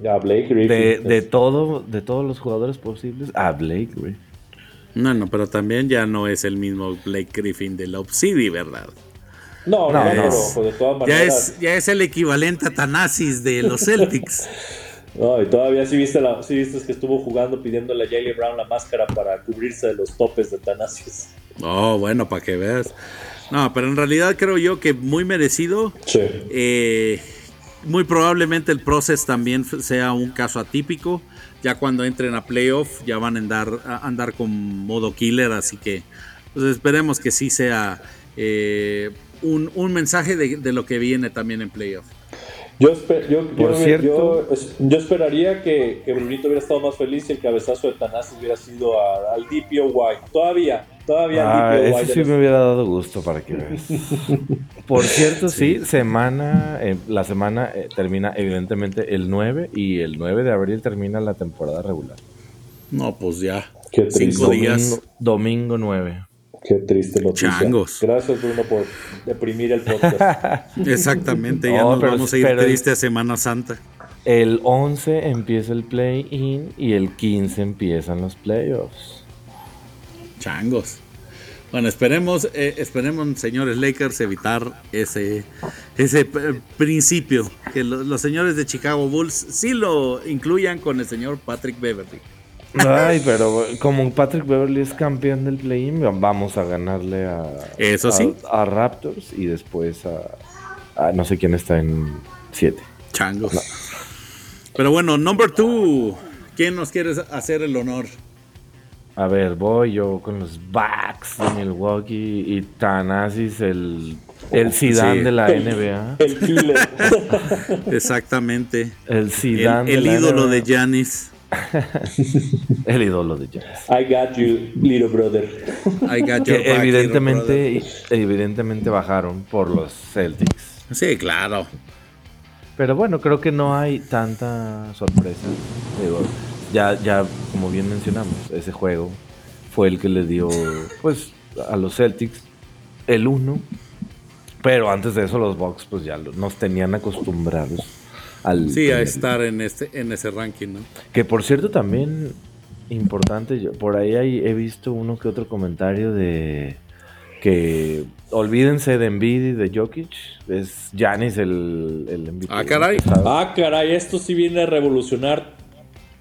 B: A Blake Griffin.
C: De, de, todo, de todos los jugadores posibles, a Blake Griffin.
A: No, no, pero también ya no es el mismo Blake Griffin de Lob City, ¿verdad?
B: No, no, no, pues de todas maneras.
A: Ya es, ya es el equivalente a Tanasis de los Celtics.
B: no, y todavía sí viste, la, sí viste que estuvo jugando pidiéndole a Jalen Brown la máscara para cubrirse de los topes de Tanasis.
A: Oh, bueno, para que veas. No, pero en realidad creo yo que muy merecido.
B: Sí.
A: Eh, muy probablemente el proceso también sea un caso atípico. Ya cuando entren a playoff ya van a andar, a andar con modo killer, así que pues esperemos que sí sea eh, un, un, mensaje de, de, lo que viene también en playoff.
B: Yo, yo, Por yo, cierto, yo, esperaría que, que, Brunito hubiera estado más feliz si el cabezazo de Tanás hubiera sido a, al DPOY. Todavía, todavía
C: ah, al DPOY. Eso sí me hubiera dado gusto para que veas. Por cierto, sí, sí semana, eh, la semana eh, termina evidentemente el 9 y el 9 de abril termina la temporada regular.
A: No, pues ya.
B: Qué
A: Cinco días.
C: Domingo, domingo 9.
B: Qué triste noticia.
A: Changos.
B: Gracias, Bruno, por deprimir el podcast.
A: Exactamente, ya no, nos vamos a ir triste a Semana Santa.
C: El 11 empieza el play-in y el 15 empiezan los playoffs.
A: Changos. Bueno, esperemos, eh, esperemos, señores Lakers, evitar ese, ese principio. Que lo, los señores de Chicago Bulls sí lo incluyan con el señor Patrick Beverly.
C: Ay, pero como Patrick Beverly es campeón del play-in, vamos a ganarle a,
A: Eso sí.
C: a, a Raptors y después a, a, no sé quién está en 7.
A: Changos. No. Pero bueno, number 2. ¿Quién nos quiere hacer el honor?
C: A ver, voy yo con los Bucks de Milwaukee y Tanasis, el, el Zidane sí. de la
B: el,
C: NBA.
B: El killer.
A: Exactamente.
C: El Zidane
A: El, el
C: de
A: ídolo
C: NBA.
A: de Giannis.
C: el ídolo de Giannis.
B: I got you, little brother.
A: I got your back,
C: evidentemente, evidentemente bajaron por los Celtics.
A: Sí, claro.
C: Pero bueno, creo que no hay tanta sorpresa. Digo, ya, ya, como bien mencionamos, ese juego fue el que le dio, pues, a los Celtics el 1. Pero antes de eso los Bucks, pues ya nos tenían acostumbrados al...
A: Sí, a estar en, este, en ese ranking, ¿no?
C: Que por cierto también importante, yo, por ahí hay, he visto uno que otro comentario de que olvídense de Embiid y de Jokic, es Giannis el, el MVP.
A: Ah, caray.
B: Ah, caray, esto sí viene a revolucionar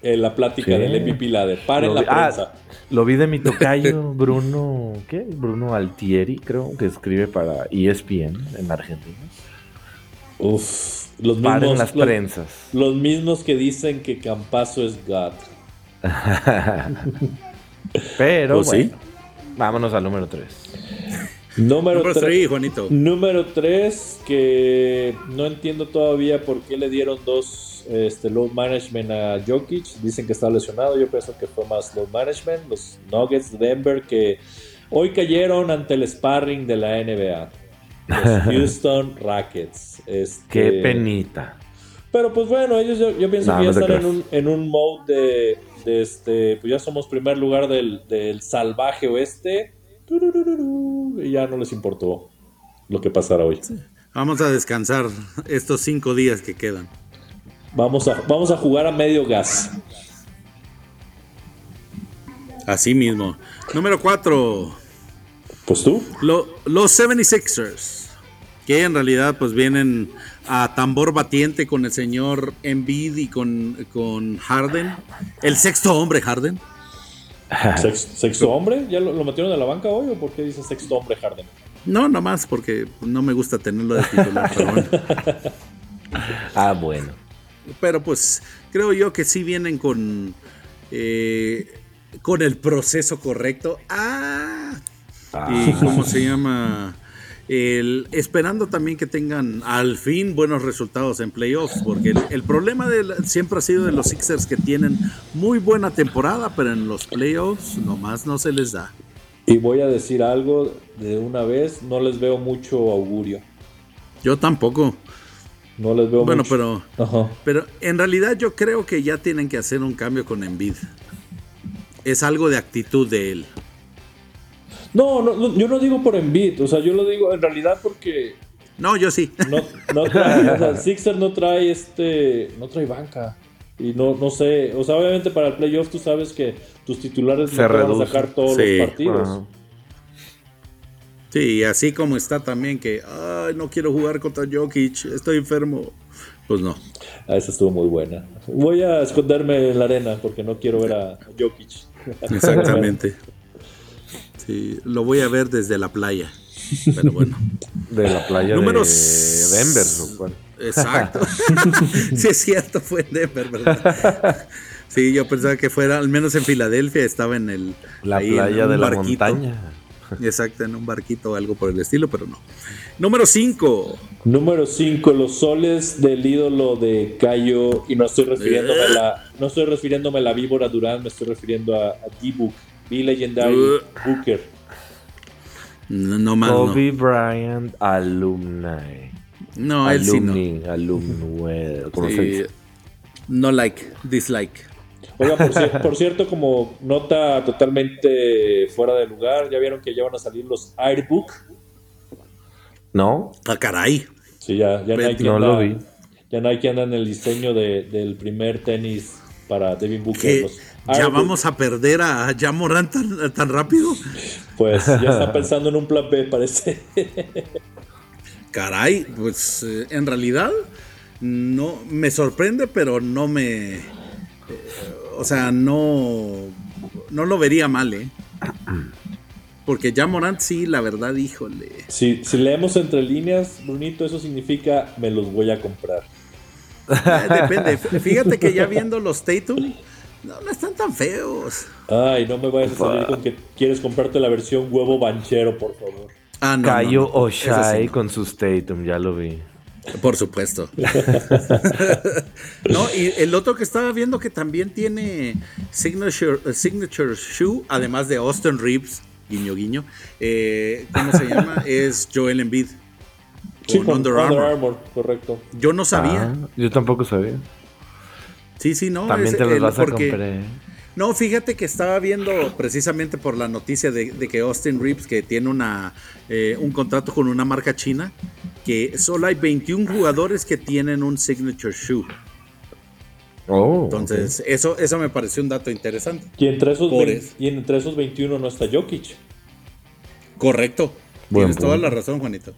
B: eh, la plática sí. del MVP ladder. Paren la prensa.
C: Ah, lo vi de mi tocayo Bruno, ¿qué? Bruno Altieri, creo, que escribe para ESPN en Argentina.
B: Uf, los
C: Paren
B: mismos,
C: las
B: los,
C: prensas.
B: los mismos que dicen que Campazo es God.
C: Pero
A: Pues sí.
C: bueno, vámonos al número 3.
B: Número
A: Número
B: 3,
A: three, Juanito.
B: número 3, que no entiendo todavía por qué le dieron dos este, load management a Jokic. Dicen que está lesionado, yo pienso que fue más load management. Los Nuggets de Denver que hoy cayeron ante el sparring de la NBA. Los Houston Rockets. Este,
C: Qué penita.
B: Pero pues bueno, ellos yo, yo pienso
C: No,
B: que ya
C: no
B: están en un, en un mode de, de este, pues ya somos primer lugar del, del salvaje oeste. Y ya no les importó lo que pasara hoy.
A: Vamos a descansar estos cinco días que quedan.
B: Vamos a, vamos a jugar a medio gas.
A: Así mismo. Número 4.
B: Pues tú.
A: Lo, los 76ers. Que en realidad pues vienen a tambor batiente con el señor Embiid y con, con Harden. El sexto hombre Harden.
B: Sex, ¿Sexto hombre? ¿Ya lo, lo, metieron a la banca hoy o por qué dice sexto hombre Harden?
A: No, nomás porque no me gusta tenerlo de titular. pero, bueno.
C: Ah, bueno.
A: pero pues creo yo que sí vienen con, eh, con el proceso correcto. Ah,
C: Ah.
A: y cómo se llama. El, esperando también que tengan al fin buenos resultados en playoffs, porque el, el problema de la- siempre ha sido de los Sixers que tienen muy buena temporada, pero en los playoffs nomás no se les da.
B: Y voy a decir algo de una vez, no les veo mucho augurio.
A: Yo tampoco.
B: No les veo
A: Bueno,
B: mucho.
A: pero,
B: Ajá.
A: pero en realidad yo creo que ya tienen que hacer un cambio con Embiid. Es algo de actitud de él.
B: No, no, no, yo no digo por Embiid, o sea, yo lo digo en realidad porque
A: No, yo sí.
B: no, no trae, o sea, Sixer no trae este, no trae banca. Y no, no sé, o sea, obviamente para el playoff tú sabes que tus titulares
C: Se
B: no van a sacar todos
A: Sí,
B: los partidos.
C: Ajá.
A: Sí, y así como está también que, ay, no quiero jugar contra Jokic, estoy enfermo. Pues no.
B: Ah, esa estuvo muy buena. Voy a esconderme en la arena porque no quiero ver a Jokic.
A: Exactamente. Sí, lo voy a ver desde la playa. Pero bueno.
C: De la playa
A: Número
C: de Denver.
A: Exacto. sí, es cierto, fue en Denver, ¿verdad? Sí, yo pensaba que fuera, al menos en Filadelfia, estaba en el.
C: La
A: ahí
C: playa de la
A: barquito.
C: montaña.
A: Exacto, en un barquito o algo por el estilo, pero no. Número 5.
B: Número 5, los soles del ídolo de Cayo. Y no estoy refiriéndome a la, no estoy refiriéndome a la víbora Durán, me estoy refiriendo a, a D-Book, B Legendary
A: Uh.
B: Booker.
A: No, no más, no.
C: Kobe Bryant Alumni.
A: No, él sí no.
C: Alumni, alumni, ¿cómo se
A: Sí, no like, dislike.
B: Oiga, por, cier- por cierto, como nota totalmente fuera de lugar, ya vieron que ya van a salir los Airbook.
C: ¿No?
A: Ah, caray.
B: Sí, ya, ya Nike
C: No
B: anda,
C: lo vi.
B: Ya Nike anda en el diseño de- del primer tenis para Devin Booker.
A: ¿Qué?
B: los
A: ¿Ya
B: Airbook.
A: vamos a perder a Jamorant tan, tan rápido?
B: Pues ya está pensando en un plan B, parece.
A: Caray, pues eh, en realidad no me sorprende, pero no me. eh, o sea, no. No lo vería mal, ¿eh? Porque ya Morant sí, la verdad, híjole.
B: Si, si leemos entre líneas, Brunito, eso significa me los voy a comprar.
A: Eh, depende. Fíjate que ya viendo los Tatum, no, no están tan feos.
B: Ay, no me vayas a salir con que quieres comprarte la versión huevo banchero, por favor.
A: Ah, no.
C: Cayo
A: no, no,
C: Oshai
A: sí,
C: con sus Tatum, ya lo vi.
A: Por supuesto. no, y el otro que estaba viendo que también tiene Signature, eh, signature Shoe, además de Austin Reeves, guiño guiño, eh, ¿cómo se llama? es Joel Embiid.
B: Sí,
A: Con
B: con
A: Under
B: Under
A: Armour.
B: Armour, correcto.
A: Yo no sabía.
C: Ah, yo tampoco sabía.
A: Sí, sí, no.
C: También
A: es
C: te los
A: el-
C: vas a
A: porque-
C: comprar.
A: No, fíjate que estaba viendo precisamente por la noticia de, de que Austin Reeves, que tiene una, eh, un contrato con una marca china, que solo hay 21 jugadores que tienen un signature shoe.
C: Oh,
A: Entonces, eso, eso me pareció un dato interesante.
B: Y entre, esos
A: Por
B: 20
A: eso.
B: y entre esos 21 no está Jokic.
A: Correcto.
C: Buen
A: Tienes toda la razón, Juanito.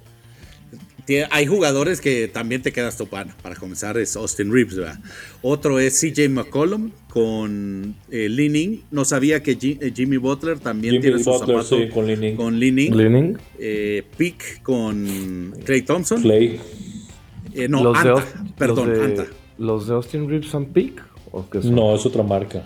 A: Hay jugadores que también te quedas tu pana. Para comenzar es Austin Reeves, ¿verdad? Otro es CJ McCollum con eh, Lee Ning. No sabía que eh, Jimmy Butler también
B: Jimmy
A: tiene su
B: Butler,
A: zapato
B: sí, con Lee Ning.
A: con Lee Ning.
C: Leaning.
A: Eh, Pick con Clay Thompson.
B: Clay.
A: Eh, no,
C: los, de,
A: Anta.
C: Aus-
A: Perdón,
C: los, de,
A: Anta.
C: los de Austin Reeves son Peak o qué son?
B: No, es otra marca.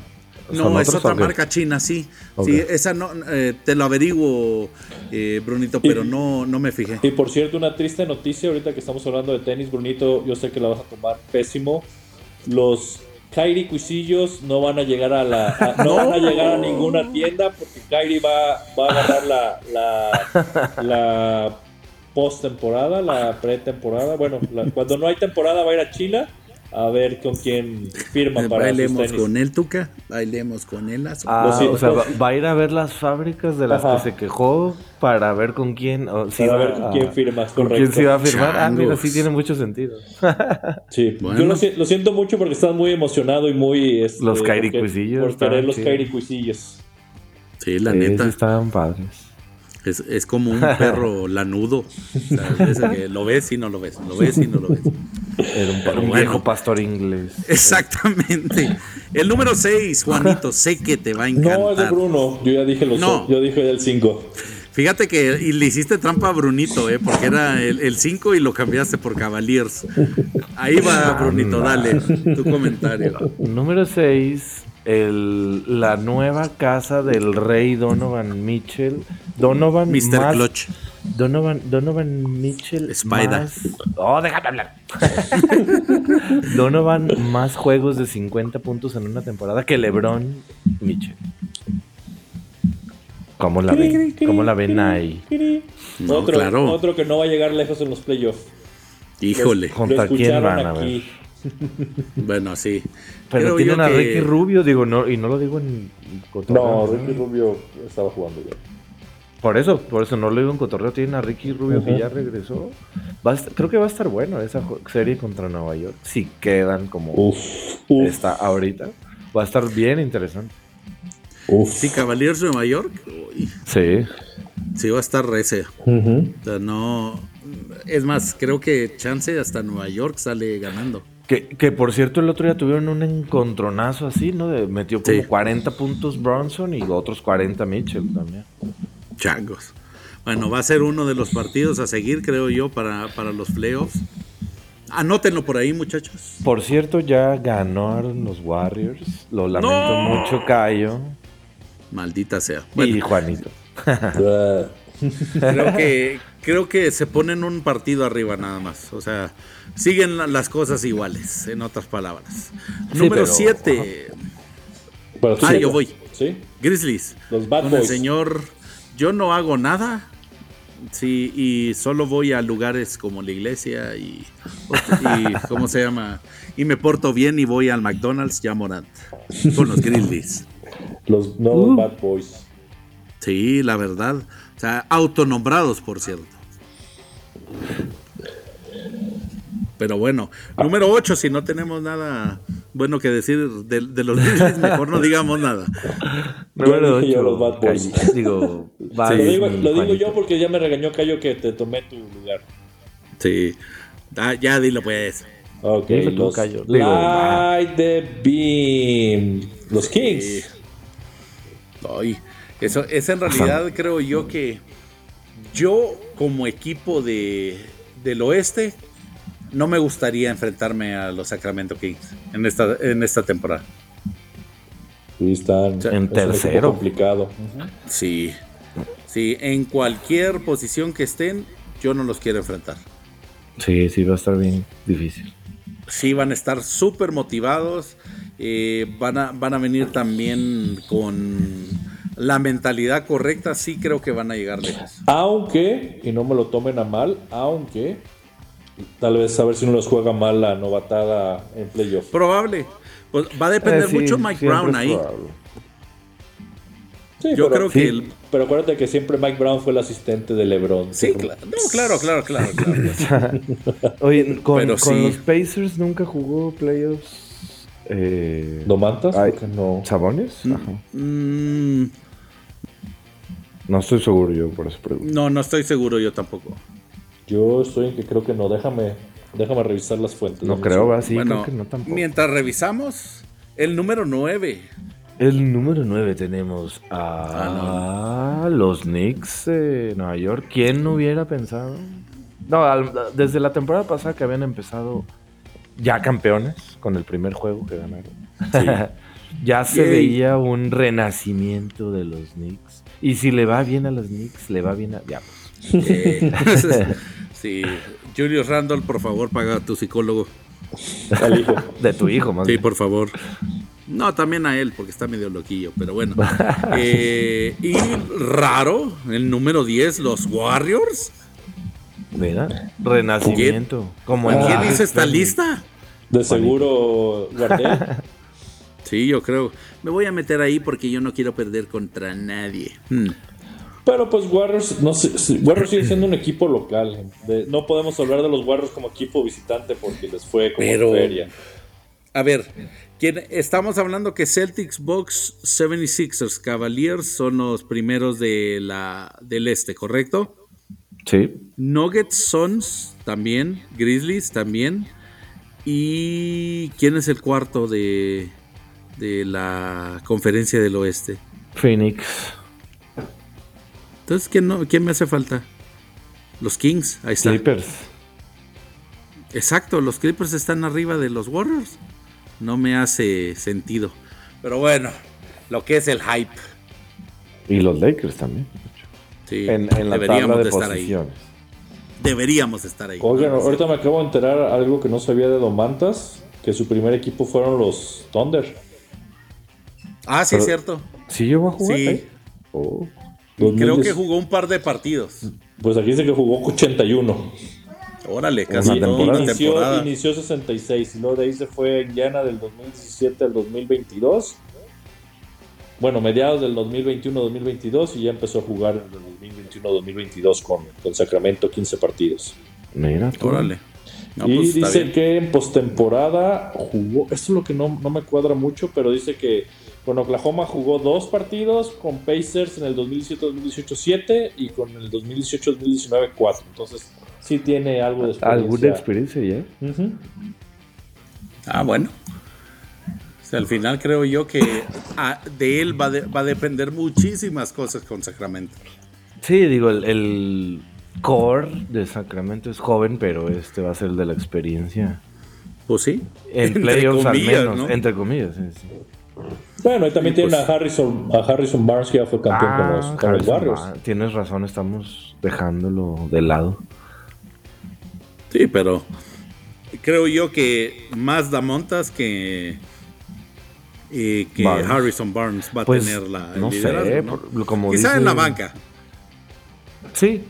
C: ¿Son
A: No, es otra marca china, sí. Sí, esa no, eh, te lo averiguo, eh, Brunito, pero no, no me fijé.
B: Y por cierto, una triste noticia, ahorita que estamos hablando de tenis, Brunito, yo sé que la vas a tomar pésimo. Los Kyrie Cuisillos no van a llegar a la a- no van a llegar a ninguna tienda porque Kyrie va, va a agarrar la, la, la postemporada, la pretemporada. Bueno, la- cuando no hay temporada va a ir a China a ver con quién firma
A: Eh,
B: para sus
A: bailemos
B: tenis.
A: con él, Tuca. Bailemos con él.
C: Ah,
B: siento.
C: o sea, va, va a ir a ver las fábricas de las
B: Ajá.
C: que se quejó para ver con quién. o si
B: Para
C: va
B: ver con
C: a-
B: quién firmas,
C: con quién se iba a firmar. Ah, mira, sí tiene mucho sentido.
B: Sí,
A: Bueno.
B: yo lo, si- lo siento mucho porque estás muy emocionado y muy... este,
C: Los Kyrie
B: porque-
C: Cuisillos
B: Por querer los
C: chidos.
B: Kyrie Cuisillos.
A: Sí, la
C: Sí,
A: neta.
C: estaban padres.
A: Es, es como un perro lanudo. O sea, de ese que lo ves y no lo ves. Lo ves y no lo ves.
C: Era un,
A: Pero
C: un
A: bueno.
C: viejo pastor inglés.
A: Exactamente. El número 6, Juanito, sé que te va a encantar.
B: No, es de Bruno. Yo ya dije los
A: No.
B: Yo dije el 5.
A: Fíjate que y le hiciste trampa a Brunito, ¿eh? porque era el 5 y lo cambiaste por Cavaliers. Ahí va, Brunito, dale tu comentario.
C: Número 6. La nueva casa del rey Donovan Mitchell. Donovan
A: Mr.
C: más-
A: Clutch.
C: Donovan, Donovan Mitchell.
A: Spider.
C: más- Oh, déjame hablar. Donovan más juegos de 50 puntos en una temporada que LeBron Mitchell. ¿Cómo la ven? ¿Cómo la ven ahí?
A: No,
B: otro,
A: claro.
B: otro que no va a llegar lejos en los playoffs.
A: Híjole.
B: Lo
C: ¿Contra quién van a ver?
A: Bueno, sí.
C: Pero
A: Creo
C: tienen a
A: que-
C: Ricky Rubio, digo, no, y no lo digo en
B: No,
C: cotorreo,
B: Ricky Rubio estaba jugando bien.
C: Por eso, por eso no lo digo en cotorreo. Tienen a Ricky Rubio que ya regresó. Va a estar- creo que va a estar bueno esa serie contra Nueva York. Si quedan como
B: Uf, uf,
C: está ahorita. Va a estar bien interesante.
B: uf.
A: Sí, Cavaliers Nueva York. uy,
C: Sí.
A: sí, va a estar rece.
B: Ujú.
A: O sea, no. Es más, creo que chance hasta Nueva York sale ganando.
C: Que, que por cierto, el otro día tuvieron un encontronazo así, ¿no? De, metió como
A: Sí.
C: 40 puntos Bronson y otros 40 Mitchell también.
A: Changos. Bueno, va a ser uno de los partidos a seguir, creo yo, para, para los playoffs. Anótenlo por ahí, muchachos.
C: Por cierto, ya ganaron los Warriors. Lo lamento
A: ¡No!
C: mucho, Cayo.
A: Maldita sea.
C: Y Juanito.
A: Creo que, creo que se ponen un partido arriba nada más. O sea, siguen la- las cosas iguales, en otras palabras.
C: Sí,
A: Número
C: pero-
A: 7,
B: pero tú
A: Ah, yo voy.
B: ¿Sí?
A: Grizzlies.
B: Los Bad
A: Con el
B: Boys.
A: señor, yo no hago nada. Sí, y solo voy a lugares como la iglesia y, y ¿cómo se llama? Y me porto bien y voy al McDonald's ya Morant con los Grizzlies.
B: Los nuevos
C: Uh.
B: Bad Boys.
A: Sí, la verdad. O sea, autonombrados, por cierto. Pero bueno, número 8, si no tenemos nada bueno que decir de, de los Grizzlies, mejor no digamos nada.
C: Número
B: dije yo
C: 8.
B: los Bad Boys.
C: Digo,
B: lo digo, lo yo porque ya me regañó Cayo que te tomé tu lugar.
A: Sí. Ah, ya dilo pues.
B: Ok,
C: Dilo tú,
B: los
C: Cayo. Digo, ah.
B: Light the Beam. Los Kings.
A: Sí. Ay, eso es en realidad creo yo que yo como equipo de, del oeste no me gustaría enfrentarme a los Sacramento Kings en esta, en esta temporada.
B: Sí, están
C: En
B: es
C: tercero.
B: complicado.
A: Sí, sí, en cualquier posición que estén, yo no los quiero enfrentar.
C: Sí, sí, va a estar bien difícil.
A: Sí, van a estar súper motivados, eh, van, a, van a venir también con la mentalidad correcta, sí creo que van a llegar lejos.
B: Aunque, y no me lo tomen a mal, aunque tal vez a ver si no los juega mal la novatada en playoff.
A: Probable. Pues va a depender
C: Eh, sí,
A: mucho Mike Brown ahí.
B: Sí,
A: Yo
B: pero,
A: creo
C: sí.
A: que el-
B: pero acuérdate que siempre Mike Brown fue el asistente de LeBron.
A: Sí, claro, no, claro, claro, claro, claro.
C: Oye, con,
A: Pero
C: con
A: sí.
C: los Pacers nunca jugó playoffs. Eh,
B: ¿Domantas?
C: Ay.
B: No.
C: ¿Sabones? Ajá.
A: Mm,
C: No estoy seguro yo, por eso pregunto.
A: no, no estoy seguro yo tampoco.
B: Yo estoy en que creo que no. Déjame, déjame revisar las fuentes.
C: No creo, va, sí,
A: bueno,
C: creo que no tampoco.
A: mientras revisamos, el número 9.
C: El número 9 tenemos
A: Ah,
C: a los Knicks de Nueva York. ¿Quién no hubiera pensado? No, al- desde la temporada pasada que habían empezado ya campeones con el primer juego que ganaron. ya se
A: Yay.
C: veía un renacimiento de los Knicks. Y si le va bien a los Knicks, le va bien a... Ya, pues.
A: Eh, sí, Julius Randall, por favor, paga a tu psicólogo.
B: Al hijo.
C: De tu hijo, más
A: Sí,
C: bien.
A: por favor. No, también a él, porque está medio loquillo, pero bueno. Eh, y raro, el número 10, los Warriors.
C: Mira, renacimiento. Como en
A: ¿Quién
B: Ah,
A: hizo esta lista?
B: De seguro Guardé.
A: Sí, yo creo. Me voy a meter ahí porque yo no quiero perder contra nadie. Hmm.
B: Pero pues Warriors, no sé, Warriors sigue siendo un equipo local. De- no podemos hablar de los Warriors como equipo visitante porque les fue como
A: Pero-
B: feria.
A: A ver, ¿quién- estamos hablando que Celtics, Bucks, 76ers, Cavaliers son los primeros de la, del este, ¿correcto?
C: Sí.
A: Nuggets, Suns también, Grizzlies también. ¿Y quién es el cuarto de, de la conferencia del oeste?
C: Phoenix.
A: Entonces, ¿quién, no, ¿quién me hace falta? Los Kings, ahí está.
C: Clippers.
A: Exacto, los Clippers están arriba de los Warriors. No me hace sentido. Pero bueno, lo que es el hype.
C: Y los Lakers también.
A: Sí,
C: En, en la
A: deberíamos
C: tabla de,
A: de estar ahí.
C: posiciones.
A: Deberíamos estar ahí.
B: Oigan, ahorita me acabo de enterar algo que no sabía de Domantas, que su primer equipo fueron los Thunder.
A: Ah, sí, es
C: Pero-
A: cierto.
C: ¿Sí llegó a jugar?
A: Sí.
C: Oh.
A: Creo
B: 2010.
A: que jugó un par de partidos.
B: Pues aquí dice que jugó 81.
A: Órale, casi
C: Una temporada.
B: Inició,
A: temporada.
B: inició 66 y luego de ahí se fue en Llana del 2017 al 2022. bueno, mediados del 2021-2022 y ya empezó a jugar en el 2021-2022 con, con Sacramento 15 partidos.
C: Mira,
A: Órale. No,
B: y
A: pues,
B: dice que en postemporada jugó, esto es lo que no, no me cuadra mucho, pero dice que con Oklahoma jugó dos partidos, con Pacers en el 2017-2018 7 y con el 2018-2019 4. Entonces sí tiene algo de experiencia.
C: alguna experiencia ya.
A: Ah, bueno. O sea, al final creo yo que ah, de él va, de- va a depender muchísimas cosas con Sacramento.
C: Sí, digo, el, el core de Sacramento es joven, pero este va a ser el de la experiencia.
A: Pues sí.
C: En
A: Entre
C: playoffs al menos,
A: ¿no?
C: entre comillas. sí, sí.
B: Bueno, y también tiene
A: pues.
B: a Harrison, a Harrison Barnes que ya fue campeón con los,
C: Ah,
B: con los
C: Harrison
B: Warriors.
C: Barnes, Tienes razón, estamos dejándolo de lado.
A: Sí, pero creo yo que más Damontas que, y que
C: Barnes.
A: Harrison Barnes va a
C: Pues,
A: tener la el
C: no sé,
A: ¿no?
C: por- como
A: Quizá
C: dice-
A: en la banca.
C: Sí,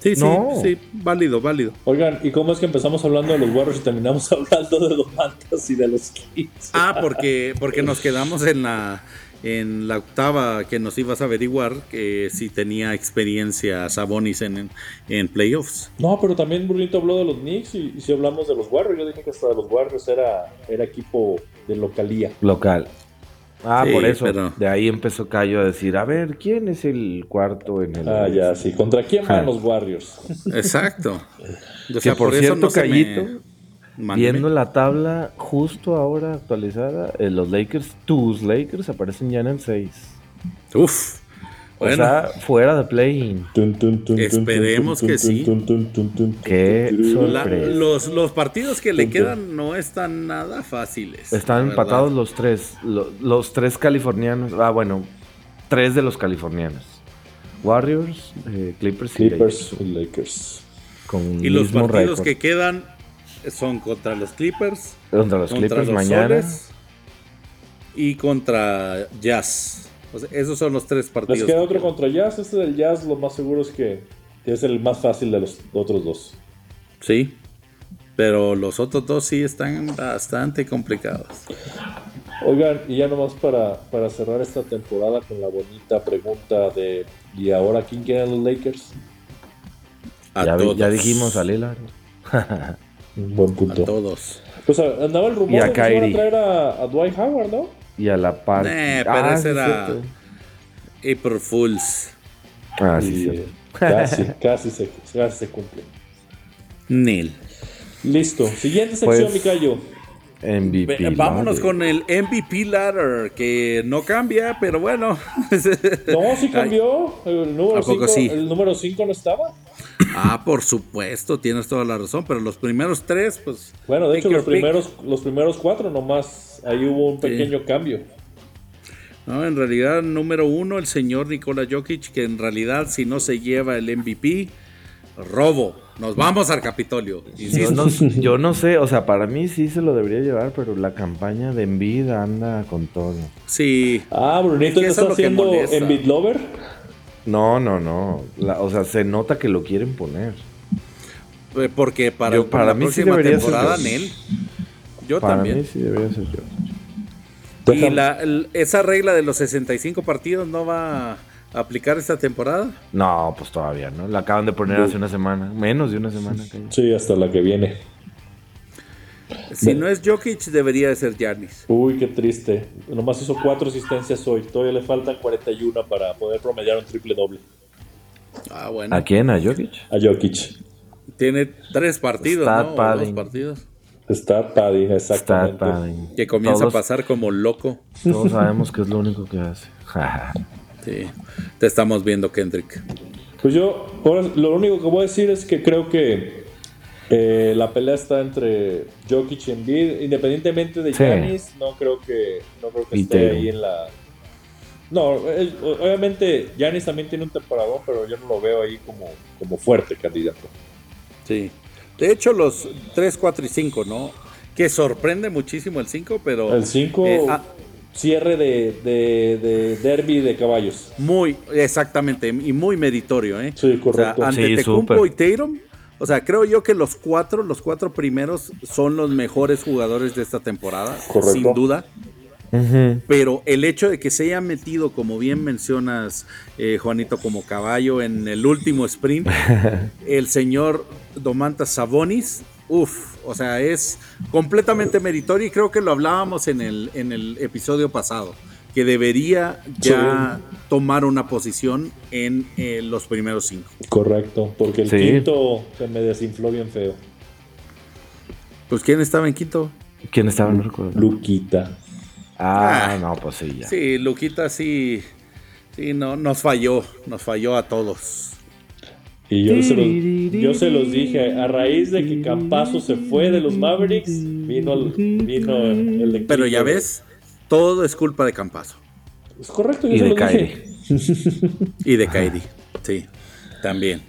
A: Sí, sí,
C: No.
A: sí, válido, válido.
B: Oigan, ¿y cómo es que empezamos hablando de los Warriors y terminamos hablando de los Mantas y de los Kings?
A: Ah, porque, porque nos quedamos en la en la octava que nos ibas a averiguar que si tenía experiencia Sabonis en, en playoffs.
B: No, pero también Brunito habló de los Knicks y, y si hablamos de los Warriors, yo dije que hasta de los Warriors era, era equipo de localía.
C: local. Ah,
A: Sí,
C: por eso.
A: pero-
C: De ahí empezó Cayo a decir, a ver, ¿quién es el cuarto en el...
B: Ah, ya, sí. ¿Contra quién van los Warriors?
A: Exacto. O
C: Que por,
A: eso
C: cierto,
A: no se me-
C: Cayito, viendo la tabla justo ahora actualizada, eh, los Lakers, tus Lakers aparecen ya en el 6.
A: Uf.
C: O
A: Bueno,
C: sea, fuera de
B: tun,
A: Esperemos que sí.
C: Qué
A: la- los, los partidos que le quedan no están nada fáciles.
C: Están empatados
A: verdad.
C: los tres. lo- los tres californianos. Ah, bueno, tres de los californianos. Warriors, eh, Clippers, y
B: Clippers
C: Lakers,
B: y Lakers.
C: con
A: Y los partidos
C: récord.
A: que quedan son contra los Clippers,
C: Contra los
A: contra
C: Clippers
A: los
C: mañana.
A: Soles y contra Jazz. O sea, esos son los tres
B: Les
A: partidos.
B: queda
A: que
B: otro
A: quedan.
B: contra Jazz. Este del Jazz, lo más seguro es que es el más fácil de los otros dos.
A: Sí. Pero los otros dos sí están bastante complicados.
B: Oigan, y ya nomás para, para cerrar esta temporada con la bonita pregunta de ¿y ahora quién quieren los Lakers?
A: A
C: ya,
A: todos.
C: ya dijimos a Lillard.
B: Un buen
A: A
B: punto.
A: todos.
B: Pues a- andaba el rumor
C: a
B: de que iban a traer a, a Dwight Howard, ¿no?
C: Y a la par.
A: Eh, pero
C: Ah,
A: ese
C: sí,
A: era-
C: cierto.
A: April Fools.
C: Ah, sí,
B: eh, casi, casi se, casi se cumple.
A: Nil.
B: Listo. Siguiente sección,
C: Pues,
B: Micayo.
C: MVP.
A: Ve- Vámonos
C: ladder.
A: con el MVP ladder, que no cambia, pero bueno.
B: No, sí cambió. El número
A: ¿A poco
B: 5
A: sí?
B: el número cinco no estaba.
A: Ah, por supuesto, tienes toda la razón, pero los primeros tres, pues.
B: Bueno, de hecho, los
A: pick.
B: primeros, los primeros cuatro nomás. Ahí hubo un pequeño cambio.
A: No, en realidad, número uno, el señor Nikola Jokic, que en realidad, si no se lleva el MVP, robo. Nos vamos al Capitolio.
C: Yo no, yo no sé, o sea, para mí sí se lo debería llevar, pero la campaña de Envid anda con todo.
A: Sí,
B: Ah, Brunito
A: Es que
B: ya
A: eso
B: está
A: es lo que
B: haciendo
A: molesta.
B: en BitLover.
C: No, no, no. La- o sea, se nota que lo quieren poner.
A: eh, porque para,
C: Yo-
A: para
C: para
A: la
C: mí sí
A: próxima
C: debería ser
A: temporada,
C: yo.
A: Nel. Yo
C: Para
A: también.
C: mí sí debería ser yo.
A: Y la, el- esa regla de los 65 partidos no va a aplicar esta temporada.
C: No, pues todavía, ¿no? La acaban de poner hace una semana. Menos de una semana.
B: Sí, hasta la que viene.
A: Si no es Jokic, debería de ser Giannis.
B: Uy, qué triste. Nomás hizo cuatro asistencias hoy. Todavía le faltan 41 para poder promediar un triple doble
A: Ah, bueno.
C: ¿A quién? ¿A Jokic?
B: a Jokic.
A: Tiene tres partidos,
C: Stat
A: ¿no? O dos
C: padding.
A: partidos.
B: Stat padding, exactamente.
C: Stat padding.
A: Que comienza
C: Todos-
A: a pasar como loco.
C: Todos sabemos que es lo único que hace.
A: Sí. Te estamos viendo, Kendrick.
B: Pues yo, ahora, lo único que voy a decir es que creo que eh, la pelea está entre Jokic y Embiid, independientemente de
C: Sí.
B: Giannis, no creo que, no creo que esté ahí en la... No, es- obviamente Giannis también tiene un temporadón, pero yo no lo veo ahí como, como fuerte candidato.
A: Sí. De hecho, los 3, 4 y 5, ¿no? Que sorprende muchísimo el 5, pero.
B: El 5,
A: eh, ah,
B: cierre de, de, de derby de caballos.
A: muy, exactamente, y muy meritorio, ¿eh?
B: Sí, correcto.
A: O sea, ante
C: Sí,
A: Tecumpo y Tatum, o sea, creo yo que los cuatro, los cuatro primeros son los mejores jugadores de esta temporada,
B: Correcto.
A: sin duda. Pero el hecho de que se haya metido, como bien mencionas, eh, Juanito, como caballo en el último sprint, el señor Domantas Sabonis, uff, o sea, es completamente meritorio y creo que lo hablábamos en el, en el episodio pasado, que debería ya tomar una posición en eh, los primeros cinco.
B: Correcto, porque el quinto se me desinfló bien feo.
A: Pues ¿quién estaba en quinto?
C: ¿Quién estaba en el
B: Luquita.
C: Ah, ah, no, pues sí, ya.
A: Sí, Luquita sí, sí, no, nos falló, nos falló a todos.
B: Y yo se, los, yo se los dije, a raíz de que Campazo se fue de los Mavericks, vino el, vino el
A: Pero ya ves, todo es culpa de Campazo.
B: Es correcto, yo
C: y
B: se
C: de
B: Kairi.
A: y de Kairi, sí, también.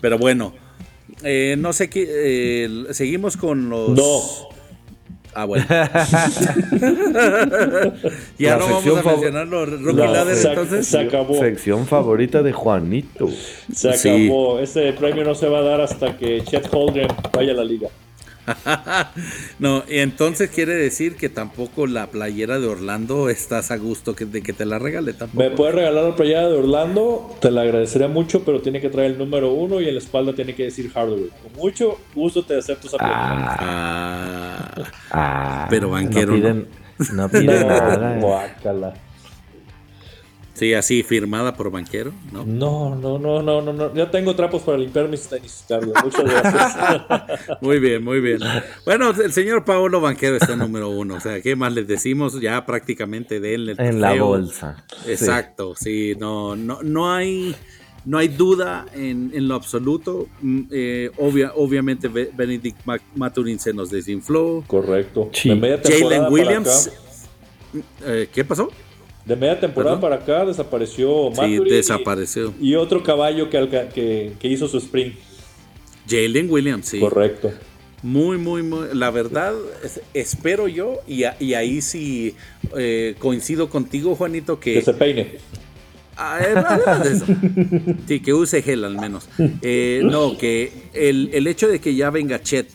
A: Pero bueno, eh, no sé qué, eh, seguimos con los...
B: No,
A: Ah, bueno. ya no vamos a mencionar los Rookie entonces.
B: Se acabó.
C: Sección favorita de Juanito.
B: Se acabó. Ese premio no se va a dar hasta que Chet Holgren vaya a la liga.
A: no, y entonces quiere decir que tampoco la playera de Orlando estás a gusto de que te la regale tampoco.
B: Me puedes regalar la playera de Orlando, te la agradecería mucho, pero tiene que traer el número uno y en la espalda tiene que decir Hardaway. Con mucho gusto te acepto esa
A: playera. Ah, ah, pero banquero.
C: No piden, no piden nada.
A: Sí, así firmada por banquero, ¿no?
B: No, no, no, no, no, no. Ya tengo trapos para limpiar mis tenis, Carlos. Muchas gracias.
A: muy bien, muy bien. Bueno, el señor Paolo Banquero está número uno. O sea, ¿qué más les decimos? Ya prácticamente de él.
C: En la bolsa.
A: Exacto, sí, no, no, no hay. No hay duda en, en lo absoluto. Mm, eh, obvia, obviamente Benedict Maturin se nos desinfló.
B: Correcto.
A: Jalen Williams. Eh, ¿Qué pasó?
B: De media temporada para acá desapareció
A: Sí, desapareció.
B: Y, otro caballo que, que, hizo su sprint.
A: Jalen Williams, sí.
B: Correcto.
A: Muy, muy, muy. La verdad, espero yo, y, y ahí sí eh, coincido contigo, Juanito, que.
B: Que se peine.
A: Ah, eh, sí, que use gel al menos. Eh, no, que el, el, hecho de que ya venga Chet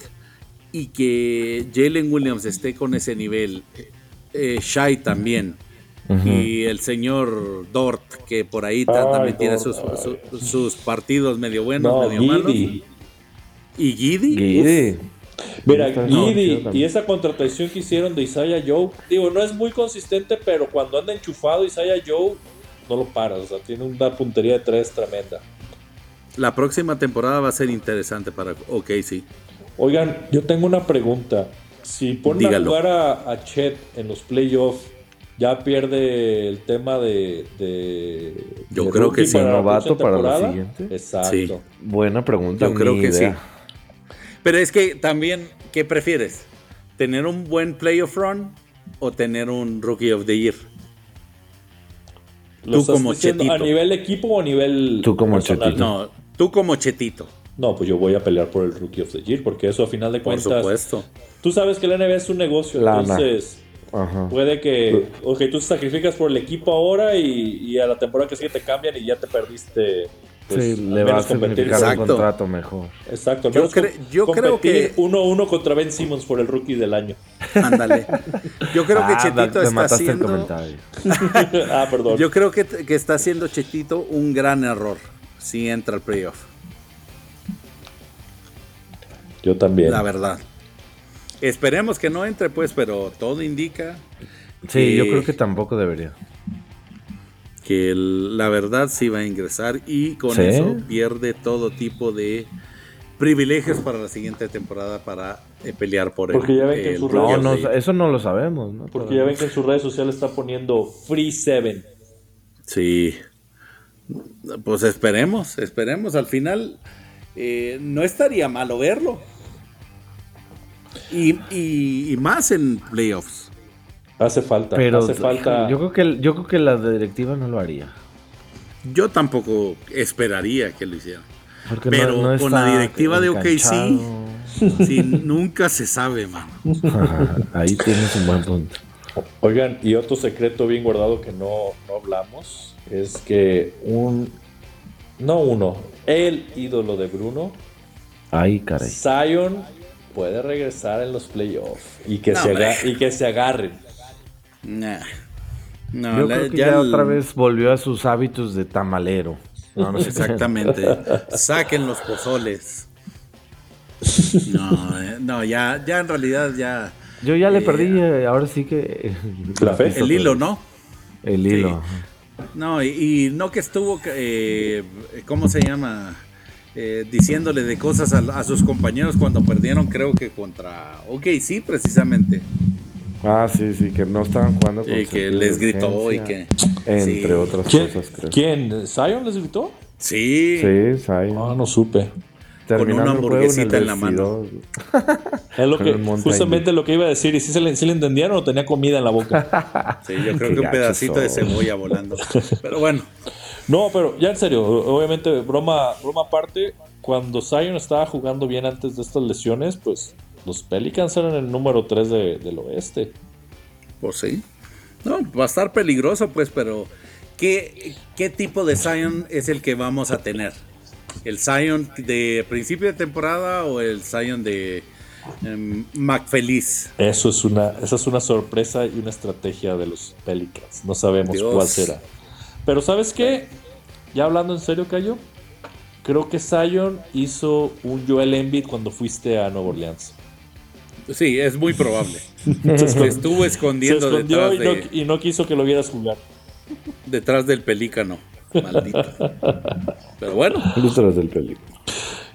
A: y que Jalen Williams esté con ese nivel, Shai también, y el señor Dort, que por ahí también tiene sus, sus, partidos medio buenos, medio malos. Y Gidi.
B: Mira, Gidi y esa contratación que hicieron de Isaiah Joe, digo, no es muy consistente, pero cuando anda enchufado Isaiah Joe, no lo paras, o sea, tiene una puntería de tres tremenda.
A: La próxima temporada va a ser interesante para OK, sí.
B: Oigan, yo tengo una pregunta. Si ponen a jugar a, a Chet en los playoffs, ya pierde el tema de.
A: Yo creo que sí.
C: novato para la siguiente.
B: Exacto.
C: Buena pregunta.
A: Yo creo que sí. Pero es que también, ¿qué prefieres? ¿Tener un buen playoff run o tener un Rookie of the Year?
B: tú como chetito. ¿A nivel equipo o a nivel.
C: Tú como chetito.
A: No, tú como chetito.
B: No, pues yo voy a pelear por el Rookie of the Year, porque eso a final de cuentas.
A: Por supuesto.
B: Tú sabes que la NBA es un negocio, entonces Puede que, ok, tú sacrificas por el equipo ahora y, a la temporada que sigue te cambian y ya te perdiste.
C: Pues, sí, le vas a competir un contrato mejor.
B: Exacto.
A: Yo, yo creo que
B: 1-1 contra Ben Simmons por el rookie del año.
A: Ándale. Yo creo que ah, Chetito está haciendo.
B: ah, perdón.
A: Yo creo que, que está haciendo Chetito un gran error si entra al playoff.
B: Yo también.
A: La verdad. Esperemos que no entre, pues, pero todo indica.
C: Sí, yo creo que tampoco debería.
A: Que la verdad sí va a ingresar y con eso pierde todo tipo de privilegios para la siguiente temporada para eh, pelear por
B: Porque ya ven que en
C: no, eso no lo sabemos, ¿no?
B: Porque ya ven que en sus redes sociales está poniendo Free Seven.
A: Sí. Pues esperemos, esperemos. Al final eh, no estaría malo verlo. Y, más en playoffs.
B: Hace falta, Pero hace falta.
C: Yo creo que yo creo que la directiva no lo haría.
A: Yo tampoco esperaría que lo hiciera. Pero con la directiva de OKC, sí, nunca se sabe, mano.
C: Ahí tienes un buen punto.
B: Oigan, y otro secreto bien guardado que no, no hablamos es que un, no uno, el ídolo de Bruno,
C: Ay, caray.
B: Zion puede regresar en los playoffs y que, se, y que se agarren.
C: No, Yo creo que ya, otra vez volvió a sus hábitos de tamalero.
A: Exactamente. Saquen los pozoles. No, eh, no, ya, ya en realidad ya.
C: Yo ya le perdí, eh, ahora sí que.
A: El hilo, ¿no?
C: El hilo.
A: No, y, no que estuvo, eh, ¿cómo se llama? Diciéndole de cosas a, sus compañeros cuando perdieron, creo que contra Ok, sí, precisamente.
C: Ah, sí, sí, que no estaban jugando
A: con Y que les gritó y que.
C: Entre otras cosas, creo.
B: ¿Quién? ¿Zion les gritó?
A: Sí.
C: Sí, Zion.
B: Ah, no supe
A: con una hamburguesita en, la mano.
B: Es lo que, justamente lo que iba a decir. ¿Y si se le, si le entendieron o tenía comida en la boca?
A: sí, yo creo que un pedacito de cebolla volando. Pero bueno.
B: No, pero ya en serio, obviamente, broma, broma aparte, cuando Zion estaba jugando bien antes de estas lesiones, pues los Pelicans eran el número 3 del oeste.
A: Pues sí. No, va a estar peligroso, pues, pero ¿qué, ¿qué tipo de Zion es el que vamos a tener? el Zion de principio de temporada o el Zion de um, McFeliz.
B: Eso es una, esa es una sorpresa y una estrategia de los Pelicans. No sabemos cuál será. Pero ¿sabes qué? Ya hablando en serio, Cayo, creo que Zion hizo un Joel Embiid cuando fuiste a Nueva Orleans.
A: Sí, es muy probable. se estuvo escondiendo
B: detrás y, no, y no quiso que lo vieras jugar.
A: Detrás del pelícano. Maldito. Pero bueno.
C: del película.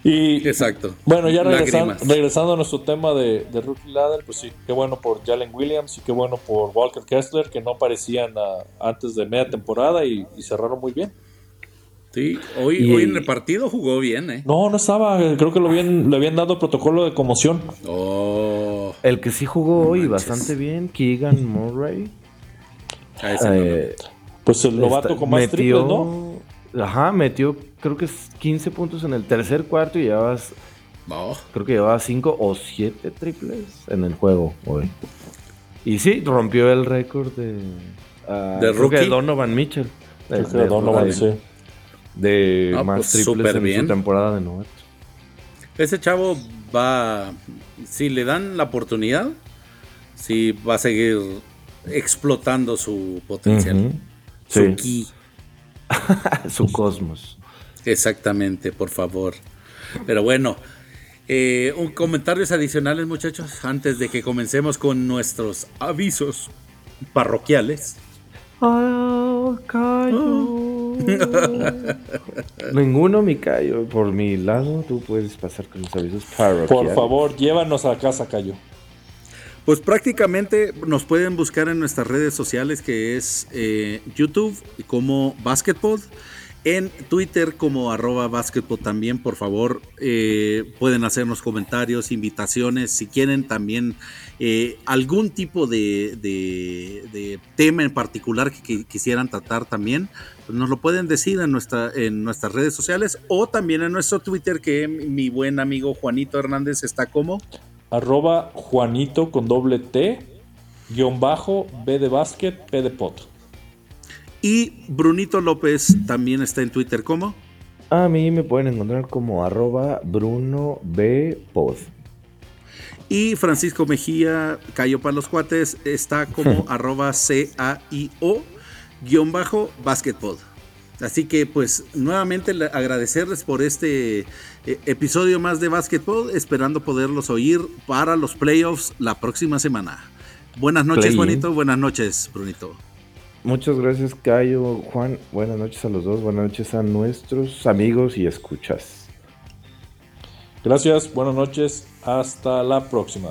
B: Y,
A: Exacto.
B: Bueno, ya regresando, a nuestro tema de, Rookie Ladder, pues sí, qué bueno por Jalen Williams y qué bueno por Walker Kessler, que no aparecían antes de media temporada y, cerraron muy bien.
A: Sí, hoy, hoy en el partido jugó bien, ¿eh?
B: No, no estaba, creo que lo habían, le habían dado protocolo de conmoción.
A: Oh.
C: El que sí jugó hoy bastante bien, Keegan Murray.
B: Eh, pues el novato con más triples, ¿no?
C: Ajá, metió creo que es 15 puntos en el tercer cuarto y llevabas. Creo que llevaba 5 o 7 triples en el juego hoy. Y sí, rompió el récord de.
A: Uh, de rookie.
C: de Donovan Mitchell. De, de, Donovan, sí. De más pues triples en su temporada de novato.
A: Ese chavo va. Si le dan la oportunidad, sí va a seguir explotando su potencial. Su ki.
C: su cosmos.
A: Exactamente, por favor. Pero bueno, eh, un comentarios adicionales, muchachos, antes de que comencemos con nuestros avisos parroquiales.
C: Oh, Ninguno me callo. Por mi lado, tú puedes pasar con los avisos parroquiales.
B: Por favor, llévanos a casa, Cayo.
A: Pues prácticamente nos pueden buscar en nuestras redes sociales que es eh, YouTube como Basketball. En Twitter como arroba basketball también, por favor, eh, pueden hacernos comentarios, invitaciones, si quieren también eh, algún tipo de, tema en particular que, quisieran tratar también, pues nos lo pueden decir en, nuestra, en nuestras redes sociales o también en nuestro Twitter que mi buen amigo Juanito Hernández está como
B: arroba Juanito con doble T, guion bajo, B de básquet, P de.
A: Y Brunito López también está en Twitter, ¿cómo?
C: A mí me pueden encontrar como arroba Bruno B Pod.
A: Y Francisco Mejía, Cayo para los cuates, está como arroba C-A-I-O guion bajo basketball. Así que pues nuevamente agradecerles por este eh, episodio más de Basketball, esperando poderlos oír para los playoffs la próxima semana. Buenas noches, Juanito. Buenas noches, Brunito.
C: Muchas gracias, Cayo, Juan. Buenas noches a los dos. Buenas noches a nuestros amigos y escuchas.
B: Gracias, buenas noches. Hasta la próxima.